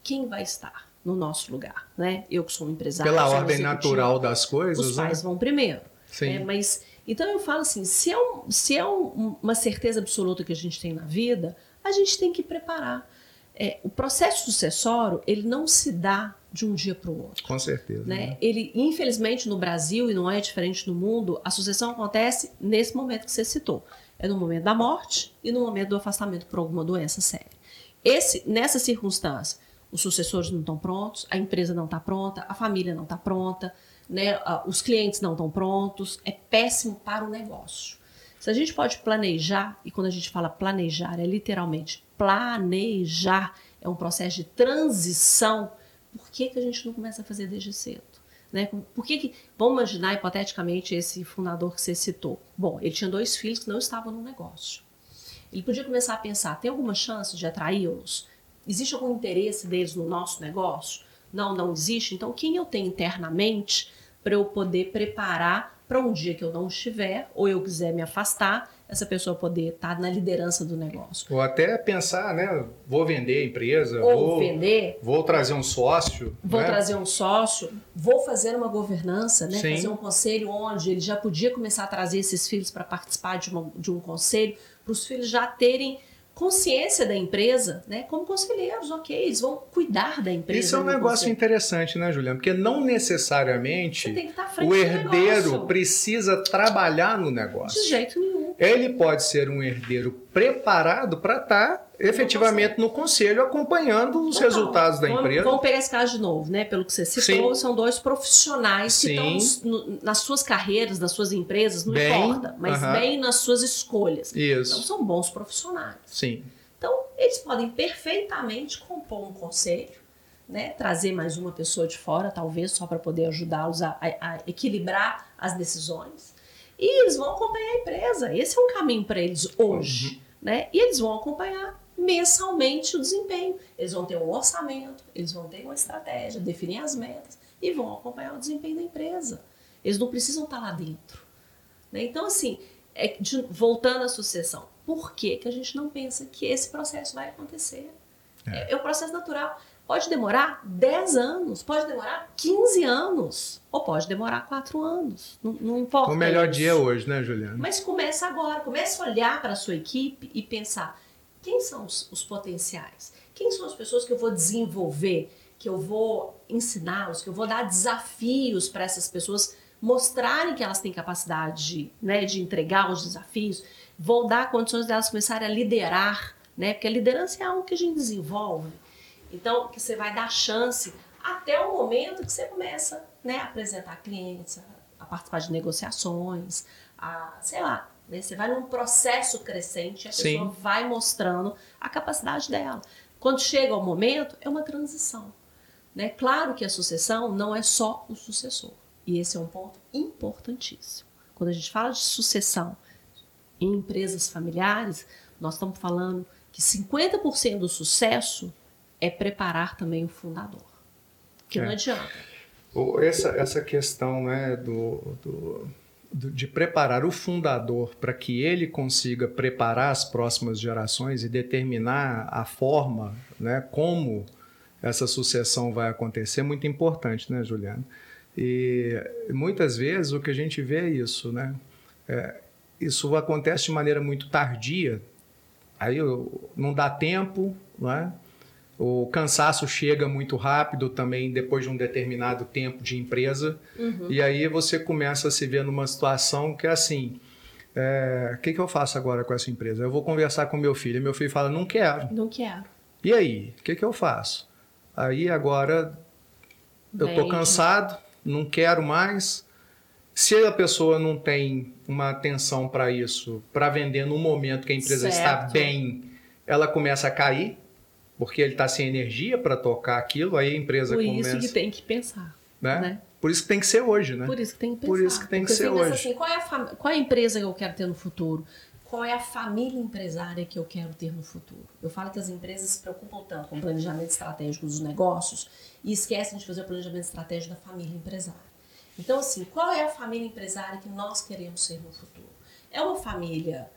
quem vai estar no nosso lugar? Né? Eu que sou um empresário. Pela ordem natural das coisas. Os pais né? vão primeiro. Sim. É, mas, então eu falo assim: se é, um, se é um, uma certeza absoluta que a gente tem na vida, a gente tem que preparar. É, o processo sucessório ele não se dá de um dia para o outro. Com certeza. Né? né? Ele, infelizmente, no Brasil, e não é diferente no mundo, a sucessão acontece nesse momento que você citou. É no momento da morte e no momento do afastamento por alguma doença séria. Esse, nessa circunstância, os sucessores não estão prontos, a empresa não está pronta, a família não está pronta, né? os clientes não estão prontos, é péssimo para o negócio. Se a gente pode planejar, e quando a gente fala planejar, é literalmente planejar, é um processo de transição por que, que a gente não começa a fazer desde cedo? Né? Por que, que vamos imaginar hipoteticamente esse fundador que você citou? Bom, ele tinha dois filhos que não estavam no negócio. Ele podia começar a pensar: tem alguma chance de atraí-los? Existe algum interesse deles no nosso negócio? Não, não existe. Então, quem eu tenho internamente para eu poder preparar para um dia que eu não estiver ou eu quiser me afastar, essa pessoa poder estar tá na liderança do negócio. Ou até pensar, né? Vou vender a empresa, ou vou vender, vou trazer um sócio, vou né? trazer um sócio, vou fazer uma governança, né? Sim. Fazer um conselho onde ele já podia começar a trazer esses filhos para participar de, uma, de um conselho, para os filhos já terem consciência da empresa, né? Como conselheiros, ok, eles vão cuidar da empresa. Isso é um negócio conselho. interessante, né, Juliana? Porque não necessariamente o herdeiro precisa trabalhar no negócio. De jeito nenhum. Ele pode ser um herdeiro preparado para estar tá efetivamente no conselho acompanhando os resultados da vamos, empresa. Vamos pegar esse caso de novo, né? Pelo que você citou, Sim. são dois profissionais Sim. que estão no, nas suas carreiras, nas suas empresas, não bem, importa, mas uh -huh. bem nas suas escolhas. Isso. Então são bons profissionais. Sim. Então, eles podem perfeitamente compor um conselho, né? Trazer mais uma pessoa de fora, talvez, só para poder ajudá-los a, a, a equilibrar as decisões e eles vão acompanhar a empresa. Esse é um caminho para eles hoje. Uhum. Né? E eles vão acompanhar mensalmente o desempenho. Eles vão ter um orçamento, eles vão ter uma estratégia, definir as metas e vão acompanhar o desempenho da empresa. Eles não precisam estar lá dentro. Né? Então, assim, é, de, voltando à sucessão, por que, que a gente não pensa que esse processo vai acontecer? É, é o processo natural. Pode demorar 10 anos, pode demorar 15 anos, ou pode demorar 4 anos. Não, não importa. O melhor isso. dia é hoje, né, Juliana? Mas começa agora, começa a olhar para a sua equipe e pensar: quem são os, os potenciais? Quem são as pessoas que eu vou desenvolver, que eu vou ensiná-los, que eu vou dar desafios para essas pessoas mostrarem que elas têm capacidade de, né, de entregar os desafios, vou dar condições delas começarem a liderar, né? Porque a liderança é algo que a gente desenvolve. Então, que você vai dar chance até o momento que você começa né, a apresentar clientes, a participar de negociações, a, sei lá, né, você vai num processo crescente, a Sim. pessoa vai mostrando a capacidade dela. Quando chega o momento, é uma transição. Né? Claro que a sucessão não é só o sucessor. E esse é um ponto importantíssimo. Quando a gente fala de sucessão em empresas familiares, nós estamos falando que 50% do sucesso é preparar também o fundador. Que é. não adianta. Essa, essa questão né, do, do, do de preparar o fundador para que ele consiga preparar as próximas gerações e determinar a forma, né, como essa sucessão vai acontecer, muito importante, né, Juliana? E muitas vezes o que a gente vê é isso, né? É, isso acontece de maneira muito tardia, aí não dá tempo, não é? O cansaço chega muito rápido também depois de um determinado tempo de empresa. Uhum. E aí você começa a se ver numa situação que é assim: é, o que, que eu faço agora com essa empresa? Eu vou conversar com meu filho. E meu filho fala: não quero. Não quero. E aí? O que, que eu faço? Aí agora eu estou cansado, não quero mais. Se a pessoa não tem uma atenção para isso, para vender no momento que a empresa certo. está bem, ela começa a cair porque ele está sem energia para tocar aquilo, aí a empresa Por começa... Por isso que tem que pensar, né? né? Por isso que tem que ser hoje, né? Por isso que tem que pensar. Por isso que tem que ser hoje. Assim, qual, é a fam... qual é a empresa que eu quero ter no futuro? Qual é a família empresária que eu quero ter no futuro? Eu falo que as empresas se preocupam tanto com o planejamento estratégico dos negócios e esquecem de fazer o planejamento estratégico da família empresária. Então, assim, qual é a família empresária que nós queremos ser no futuro? É uma família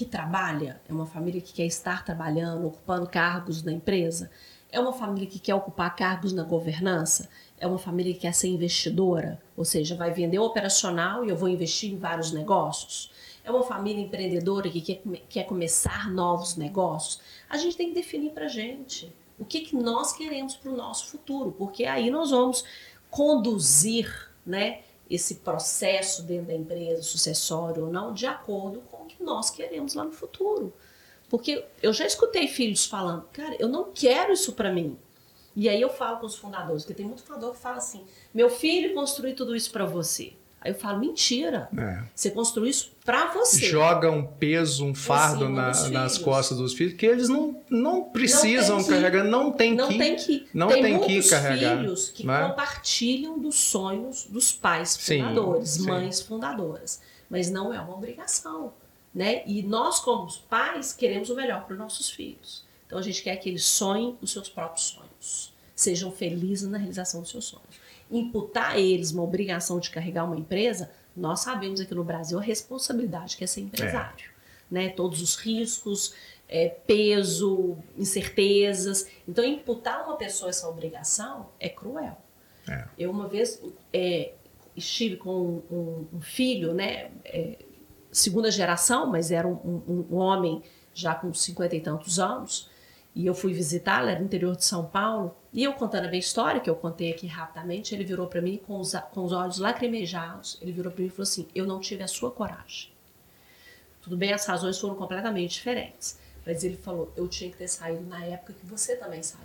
que trabalha, é uma família que quer estar trabalhando, ocupando cargos na empresa, é uma família que quer ocupar cargos na governança, é uma família que quer ser investidora, ou seja, vai vender operacional e eu vou investir em vários negócios. É uma família empreendedora que quer, quer começar novos negócios. A gente tem que definir para gente o que, que nós queremos para o nosso futuro, porque aí nós vamos conduzir, né? Esse processo dentro da empresa, sucessório ou não, de acordo com o que nós queremos lá no futuro. Porque eu já escutei filhos falando, cara, eu não quero isso para mim. E aí eu falo com os fundadores, porque tem muito fundador que fala assim: meu filho construiu tudo isso para você. Aí eu falo, mentira. É. Você construiu isso para você. Joga um peso, um fardo cima na- nas costas dos filhos que eles não, não precisam Não tem que- carregar, não tem não que. tem que. não tem, tem que carregar, filhos que né? compartilham dos sonhos dos pais Sim, fundadores, sim. mães fundadoras. Mas não é uma obrigação. Né? E nós, como pais, queremos o melhor para os nossos filhos. Então a gente quer que eles sonhem os seus próprios sonhos. Sejam felizes na realização dos seus sonhos. Imputar a eles uma obrigação de carregar uma empresa, nós sabemos aqui no Brasil a responsabilidade que é ser empresário. Né? Todos os riscos, é, peso, incertezas. Então, imputar a uma pessoa essa obrigação é cruel. É. Eu, uma vez, é, estive com um, um filho, né? é, segunda geração, mas era um, um- um homem já com cinquenta e tantos anos, e eu fui visitá-lo, era no interior de São Paulo, e eu contando a minha história, que eu contei aqui rapidamente, ele virou para mim com os, com os olhos lacrimejados, ele virou para mim e falou assim, eu não tive a sua coragem. Tudo bem, as razões foram completamente diferentes, mas ele falou, eu tinha que ter saído na época que você também saiu.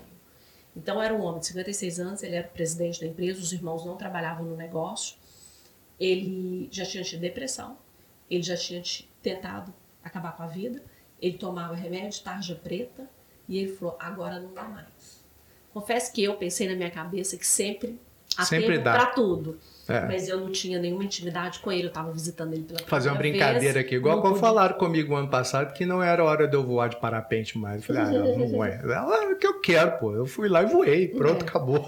Então era um homem de 56 anos, ele era o presidente da empresa, os irmãos não trabalhavam no negócio, ele já tinha tido depressão, ele já tinha ti- tentado acabar com a vida, ele tomava remédio, tarja preta, e ele falou, agora não dá mais. Confesso que eu pensei na minha cabeça que sempre há Sempre tempo dá. para tudo. É. Mas eu não tinha nenhuma intimidade com ele, eu estava visitando ele pela Fazer uma primeira brincadeira vez, aqui, igual quando falaram comigo ano passado que não era hora de eu voar de parapente mais. Eu falei, ah, não, não é. Ela, é o que eu quero, pô. Eu fui lá e voei, pronto, É. acabou.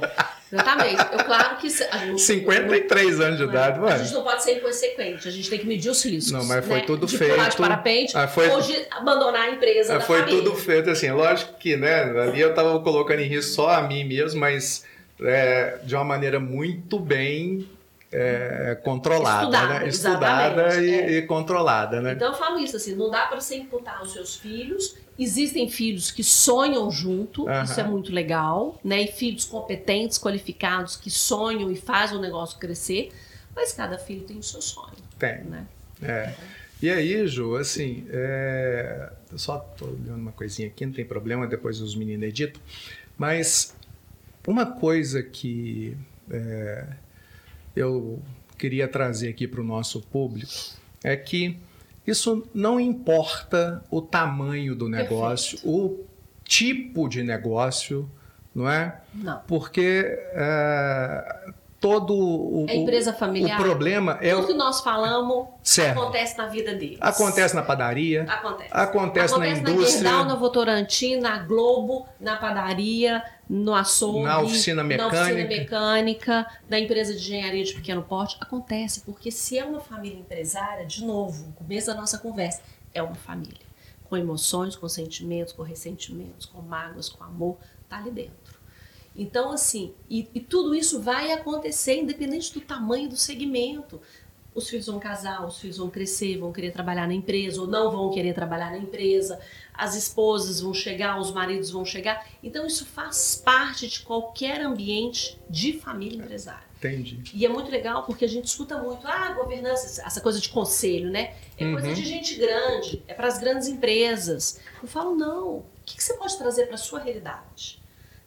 Exatamente. Eu, claro que... a gente- 53 anos de é. idade, A mano. gente não pode ser inconsequente, a gente tem que medir os riscos. Não, mas foi né? tudo de Pular de feito. parapente, Ah, foi- ou de abandonar a empresa Ah, Foi família. tudo feito assim, lógico que, né, ali eu tava colocando em risco só a mim mesmo, mas é, de uma maneira muito bem é, controlada, Estudada, né? Estudada e, é. e controlada, né? Então eu falo isso assim, não dá para você imputar aos seus filhos. Existem filhos que sonham junto, Aham. isso é muito legal, né? E filhos competentes, qualificados que sonham e fazem o negócio crescer, mas cada filho tem o seu sonho, Tem. né? É. E aí, Ju, assim, é... eu só tô olhando uma coisinha aqui, não tem problema, depois os meninos editam. Mas uma coisa que é, eu queria trazer aqui para o nosso público é que isso não importa o tamanho do negócio, o tipo de negócio, não é? Não. Porque é, todo o, É empresa familiar. o problema é Tudo que nós falamos certo. acontece na vida deles. Acontece na padaria, Acontece. acontece, na indústria, Gerdau, na Votorantim, na Globo, na padaria, no açougue, Na oficina na oficina mecânica. mecânica, na empresa de engenharia de pequeno porte. Acontece, porque se é uma família empresária, de novo, no começo da nossa conversa, é uma família. Com emoções, com sentimentos, com ressentimentos, com mágoas, com amor, tá ali dentro. Então, assim, e, e tudo isso vai acontecer independente do tamanho do segmento. Os filhos vão casar, os filhos vão crescer, vão querer trabalhar na empresa ou não vão querer trabalhar na empresa. As esposas vão chegar, os maridos vão chegar. Então, isso faz parte de qualquer ambiente de família empresária. entendi. E é muito legal porque a gente escuta muito, ah, governança, essa coisa de conselho, né? É coisa Uhum. de gente grande, é para as grandes empresas. Eu falo, não, o que, que você pode trazer para a sua realidade?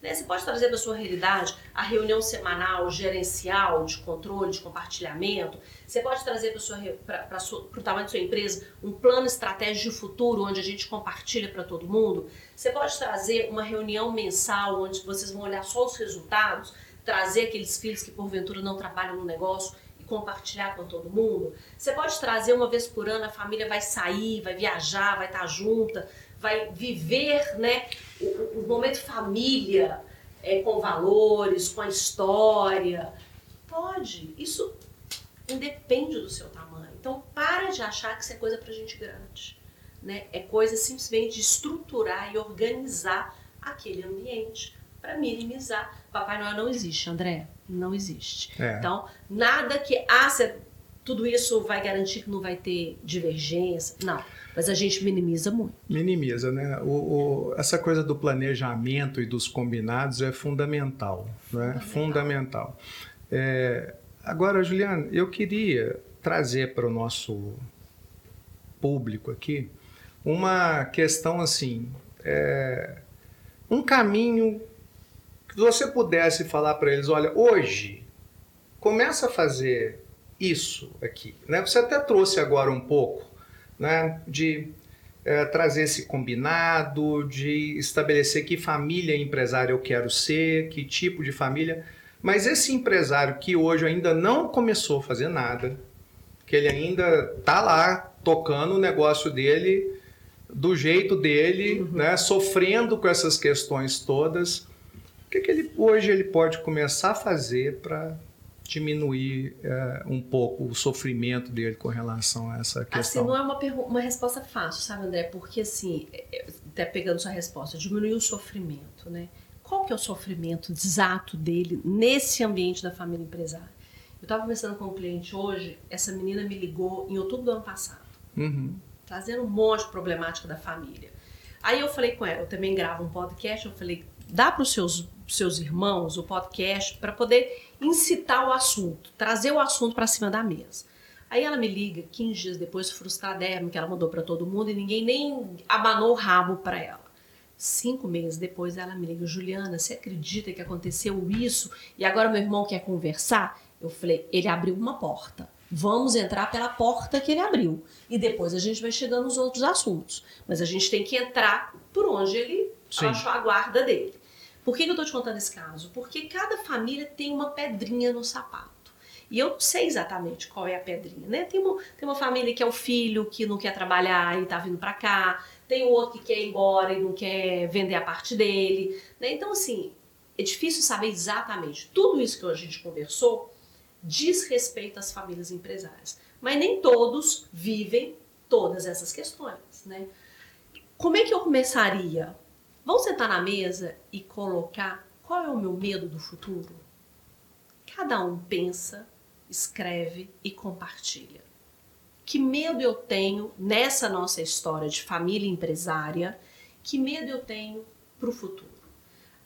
Né? Você pode trazer para a sua realidade a reunião semanal, gerencial, de controle, de compartilhamento. Você pode trazer para o tamanho da sua empresa um plano estratégico de futuro, onde a gente compartilha para todo mundo. Você pode trazer uma reunião mensal, onde vocês vão olhar só os resultados, trazer aqueles filhos que porventura não trabalham no negócio e compartilhar com todo mundo. Você pode trazer uma vez por ano, a família vai sair, vai viajar, vai estar junta, vai viver né, o, o- momento família é, com valores, com a história. Pode. Isso independe do seu tamanho. Então, para de achar que isso é coisa para gente grande. Né? É coisa simplesmente de estruturar e organizar aquele ambiente para minimizar. Papai Noel não existe, André. Não existe. É. Então, nada que. Ah, cê- tudo isso vai garantir que não vai ter divergência. Não. Mas a gente minimiza muito. Minimiza, né? O, o- essa coisa do planejamento e dos combinados é fundamental, né? Fundamental. É, agora, Juliana, eu queria trazer para o nosso público aqui uma questão assim, é, um caminho que você pudesse falar para eles, olha, hoje começa a fazer isso aqui. Né? Você até trouxe agora um pouco né, de é, trazer esse combinado, de estabelecer que família empresária eu quero ser, que tipo de família. Mas esse empresário que hoje ainda não começou a fazer nada, que ele ainda está lá tocando o negócio dele do jeito dele, uhum. né, sofrendo com essas questões todas, o que, que ele, hoje ele pode começar a fazer para diminuir é, um pouco o sofrimento dele com relação a essa assim, questão? Assim, não é uma, uma resposta fácil, sabe, André? Porque, assim, é, é, até pegando sua resposta, diminuir o sofrimento, né? Qual que é o sofrimento exato dele nesse ambiente da família empresária? Eu estava conversando com um cliente hoje, essa menina me ligou em outubro do ano passado, uhum. trazendo um monte de problemática da família. Aí eu falei com ela, eu também gravo um podcast, eu falei, dá para os seus, seus irmãos o podcast para poder incitar o assunto, trazer o assunto para cima da mesa. Aí ela me liga 15 dias depois, frustradérrimo, que ela mandou para todo mundo e ninguém nem abanou o rabo para ela. Cinco meses depois ela me liga, Juliana, você acredita que aconteceu isso e agora meu irmão quer conversar? Eu falei, ele abriu uma porta. Vamos entrar pela porta que ele abriu. E depois a gente vai chegando nos outros assuntos. Mas a gente tem que entrar por onde ele Sim. achou a guarda dele. Por que, eu estou te contando esse caso? Porque cada família tem uma pedrinha no sapato. E eu sei exatamente qual é a pedrinha, né? Tem uma, tem uma família que é o filho que não quer trabalhar e está vindo para cá. Tem o outro que quer ir embora e não quer vender a parte dele. Né? Então, assim, é difícil saber exatamente. Tudo isso que a gente conversou diz respeito às famílias empresárias. Mas nem todos vivem todas essas questões, né? Como é que eu começaria? Vamos sentar na mesa e colocar qual é o meu medo do futuro? Cada um pensa, escreve e compartilha. Que medo eu tenho nessa nossa história de família empresária? Que medo eu tenho para o futuro?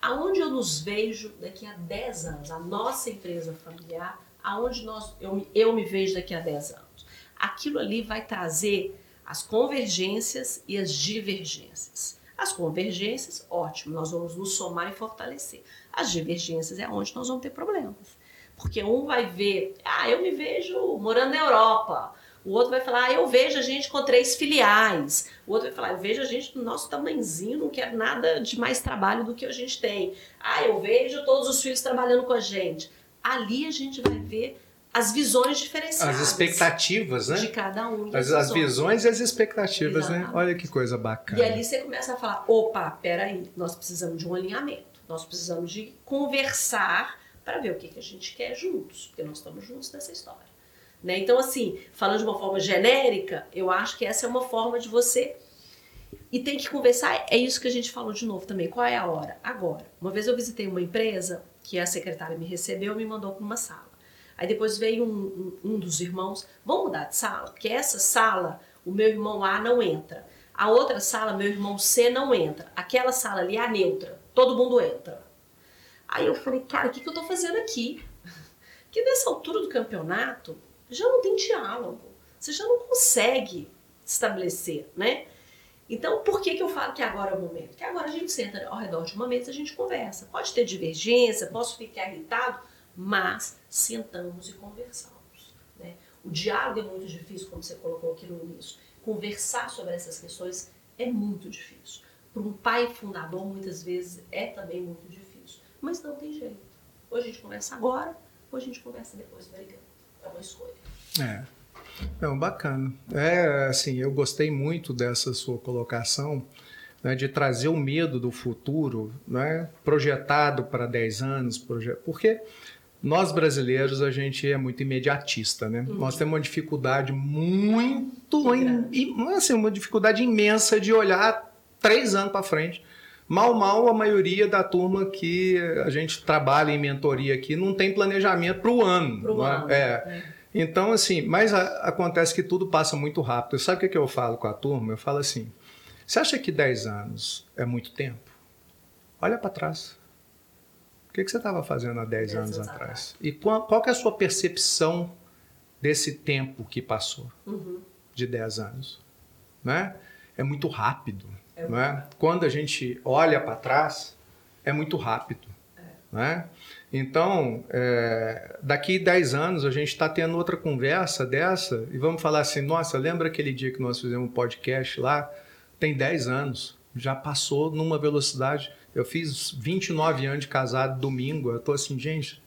Aonde eu nos vejo daqui a 10 anos, a nossa empresa familiar, aonde nós, eu, eu me vejo daqui a 10 anos. Aquilo ali vai trazer as convergências e as divergências. As convergências, ótimo, nós vamos nos somar e fortalecer. As divergências é onde nós vamos ter problemas. Porque um vai ver, ah, eu me vejo morando na Europa. O outro vai falar, ah, eu vejo a gente com três filiais. O outro vai falar, eu vejo a gente no nosso tamanhozinho, não quero nada de mais trabalho do que a gente tem. Ah, eu vejo todos os filhos trabalhando com a gente ali a gente vai ver as visões diferenciadas. As expectativas, né? De cada um. As, as visões e as expectativas, né? Exatamente. né? Olha que coisa bacana. E ali você começa a falar: opa, peraí, nós precisamos de um alinhamento, nós precisamos de conversar para ver o que, que a gente quer juntos, porque nós estamos juntos nessa história. Né? Então, assim, falando de uma forma genérica, eu acho que essa é uma forma de você. E tem que conversar, é isso que a gente falou de novo também. Qual é a hora? Agora. Uma vez eu visitei uma empresa que a secretária me recebeu e me mandou para uma sala. Aí depois veio um, um, um, dos irmãos, vamos mudar de sala, porque essa sala o meu irmão A não entra. A outra sala, meu irmão C não entra. Aquela sala ali é a neutra, todo mundo entra. Aí eu falei, cara, o que, que eu estou fazendo aqui? Que nessa altura do campeonato já não tem diálogo, você já não consegue estabelecer, né? Então, por que, que eu falo que agora é o momento? Que agora a gente senta ao redor de uma mesa a gente conversa. Pode ter divergência, posso ficar irritado, mas sentamos e conversamos. Né? O diálogo é muito difícil, como você colocou aqui no início. Conversar sobre essas questões é muito difícil. Para um pai fundador, muitas vezes, é também muito difícil. Mas não tem jeito. Ou a gente conversa agora, ou a gente conversa depois. É uma escolha. É. Não, bacana. É, assim, eu gostei muito dessa sua colocação, né, de trazer o medo do futuro, né, projetado para 10 anos, porque nós brasileiros, a gente é muito imediatista, né? Uhum. Nós temos uma dificuldade muito, in... assim, uma dificuldade imensa de olhar três anos para frente. Mal, mal, a maioria da turma que a gente trabalha em mentoria aqui não tem planejamento para o ano. Pro é? ano. É. é. Então, assim, mas a, acontece que tudo passa muito rápido. Sabe o que, que eu falo com a turma? Eu falo assim: você acha que 10 anos é muito tempo? Olha para trás. O que, que você estava fazendo há 10 anos atrás? E qual, qual é a sua percepção desse tempo que passou? Uhum. De 10 anos. Né? É muito rápido. É não é? Quando a gente olha para trás, é muito rápido. É. Né? Então, é, daqui 10 anos a gente está tendo outra conversa dessa e vamos falar assim: nossa, lembra aquele dia que nós fizemos um podcast lá? Tem 10 anos, já passou numa velocidade. Eu fiz 29 anos de casado domingo. Eu estou assim, gente,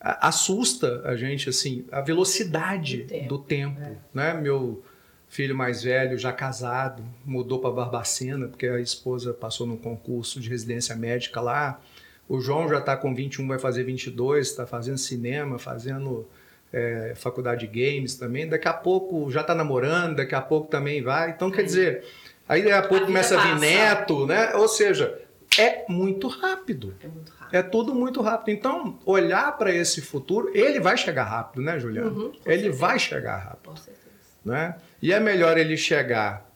assusta a gente assim a velocidade do tempo, do tempo é. né? Meu filho mais velho, já casado, mudou para Barbacena porque a esposa passou num concurso de residência médica lá. O João já está com 21, vai fazer 22, está fazendo cinema, fazendo é, faculdade de games também. Daqui a pouco já está namorando, daqui a pouco também vai. Então, quer dizer, aí daqui a pouco a começa a vir neto, né? Ou seja, é muito rápido. É muito rápido. É tudo muito rápido. Então, olhar para esse futuro, ele vai chegar rápido, né, Juliana? Uhum, ele certeza. vai chegar rápido. Com certeza. Né? E é melhor ele chegar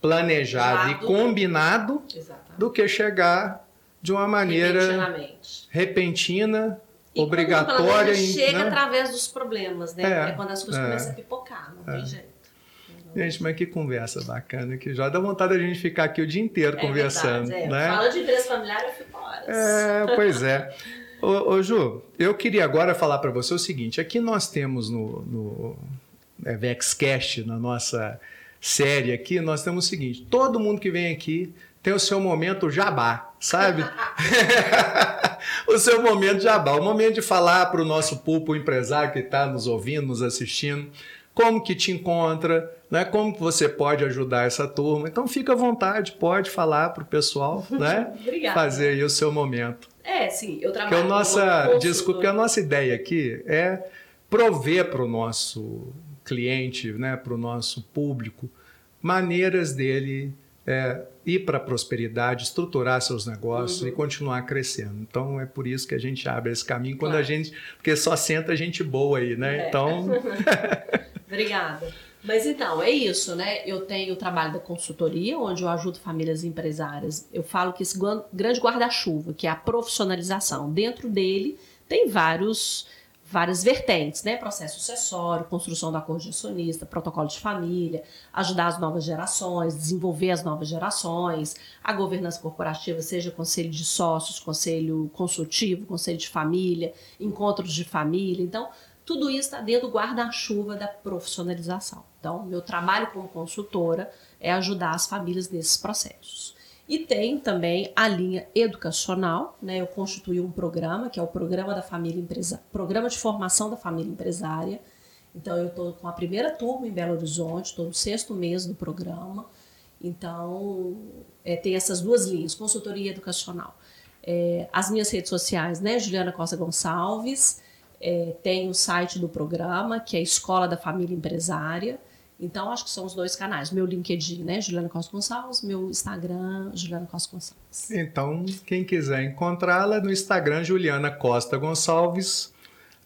planejado e combinado Exatamente. do que chegar de uma maneira repentina, e obrigatória. Ele chega né? através dos problemas, né? É, é quando as coisas é, começam a pipocar, não é. tem jeito. Gente, mas que conversa bacana, que já dá vontade a gente ficar aqui o dia inteiro é conversando. Verdade, é. né? Fala de empresa familiar, eu fico horas. É, pois é. ô, ô, Ju, eu queria agora falar para você o seguinte: aqui nós temos no, no é, VexCast, na nossa série aqui, nós temos o seguinte: todo mundo que vem aqui tem o seu momento jabá, sabe? o seu momento jabá, o momento de falar para o nosso público empresário que está nos ouvindo, nos assistindo, como que te encontra, né? como você pode ajudar essa turma. Então fica à vontade, pode falar para o pessoal, né? Obrigada. Fazer aí o seu momento. É, sim, eu trabalho. Que a nossa, desculpa, que a nossa ideia aqui é prover para o nosso cliente, né, para o nosso público, maneiras dele é, ir para a prosperidade, estruturar seus negócios uhum. e continuar crescendo. Então é por isso que a gente abre esse caminho quando claro. a gente, porque só senta gente boa aí, né? É. Então. Obrigada. Mas então, é isso, né? Eu tenho o trabalho da consultoria, onde eu ajudo famílias empresárias. Eu falo que esse grande guarda-chuva, que é a profissionalização, dentro dele tem vários várias vertentes, né? Processo sucessório, construção do acordo de acionista, protocolo de família, ajudar as novas gerações, desenvolver as novas gerações, a governança corporativa, seja conselho de sócios, conselho consultivo, conselho de família, encontros de família. Então, tudo isso está dentro do guarda-chuva da profissionalização. Então, meu trabalho como consultora é ajudar as famílias nesses processos. E tem também a linha educacional, né? Eu constituí um programa, que é o Programa da Família Empresa, Programa de Formação da Família Empresária. Então eu estou com a primeira turma em Belo Horizonte, estou no sexto mês do programa. Então é, tem essas duas linhas, consultoria educacional. É, as minhas redes sociais, né? Juliana Costa Gonçalves, é, tem o site do programa, que é Escola da Família Empresária. Então, acho que são os dois canais. Meu LinkedIn, né? Juliana Costa Gonçalves. Meu Instagram, Juliana Costa Gonçalves. Então, quem quiser encontrá-la no Instagram, Juliana Costa Gonçalves.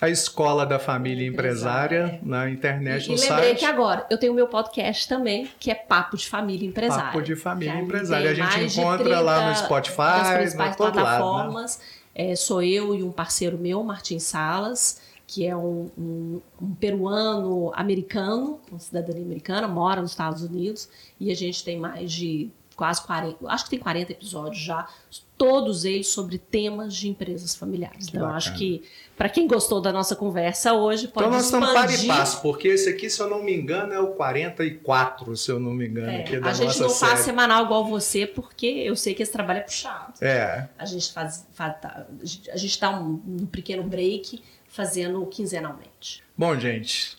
A Escola da Família Empresária, na internet, e, no e site. Lembrei que agora eu tenho o meu podcast também, que é Papo de Família Empresária. Papo de Família Empresária. A gente encontra lá no Spotify, das principais plataformas. Lado, né? é, sou eu e um parceiro meu, Martin Salas que é um, um, um, peruano americano, com cidadania americana, mora nos Estados Unidos, e a gente tem mais de quase 40, acho que tem 40 episódios já, todos eles sobre temas de empresas familiares. Que então, bacana. acho que para quem gostou da nossa conversa hoje, pode Então nós expandir. estamos para e passo, porque esse aqui, se eu não me engano, é o 44, se eu não me engano, é, aqui da A gente não série. faz semanal igual você, porque eu sei que esse trabalho é puxado. É. A gente faz, faz tá, a gente dá um, um pequeno break, fazendo quinzenalmente. Bom, gente,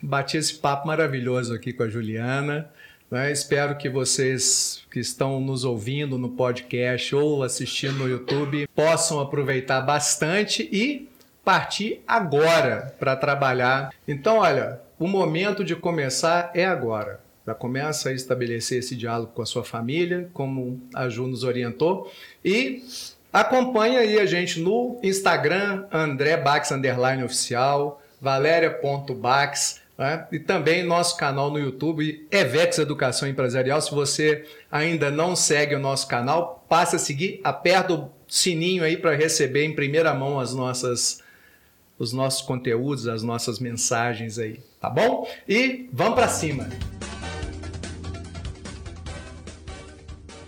bati esse papo maravilhoso aqui com a Juliana. Né? Espero que vocês que estão nos ouvindo no podcast ou assistindo no YouTube possam aproveitar bastante e partir agora para trabalhar. Então, olha, o momento de começar é agora. Já começa a estabelecer esse diálogo com a sua família, como a Ju nos orientou, e Acompanhe aí a gente no Instagram, André Bax Underline Oficial, valéria.bax, né? e também nosso canal no YouTube, Evex Educação Empresarial. Se você ainda não segue o nosso canal, passe a seguir, aperta o sininho aí para receber em primeira mão as nossas, os nossos conteúdos, as nossas mensagens aí, tá bom? E vamos para cima!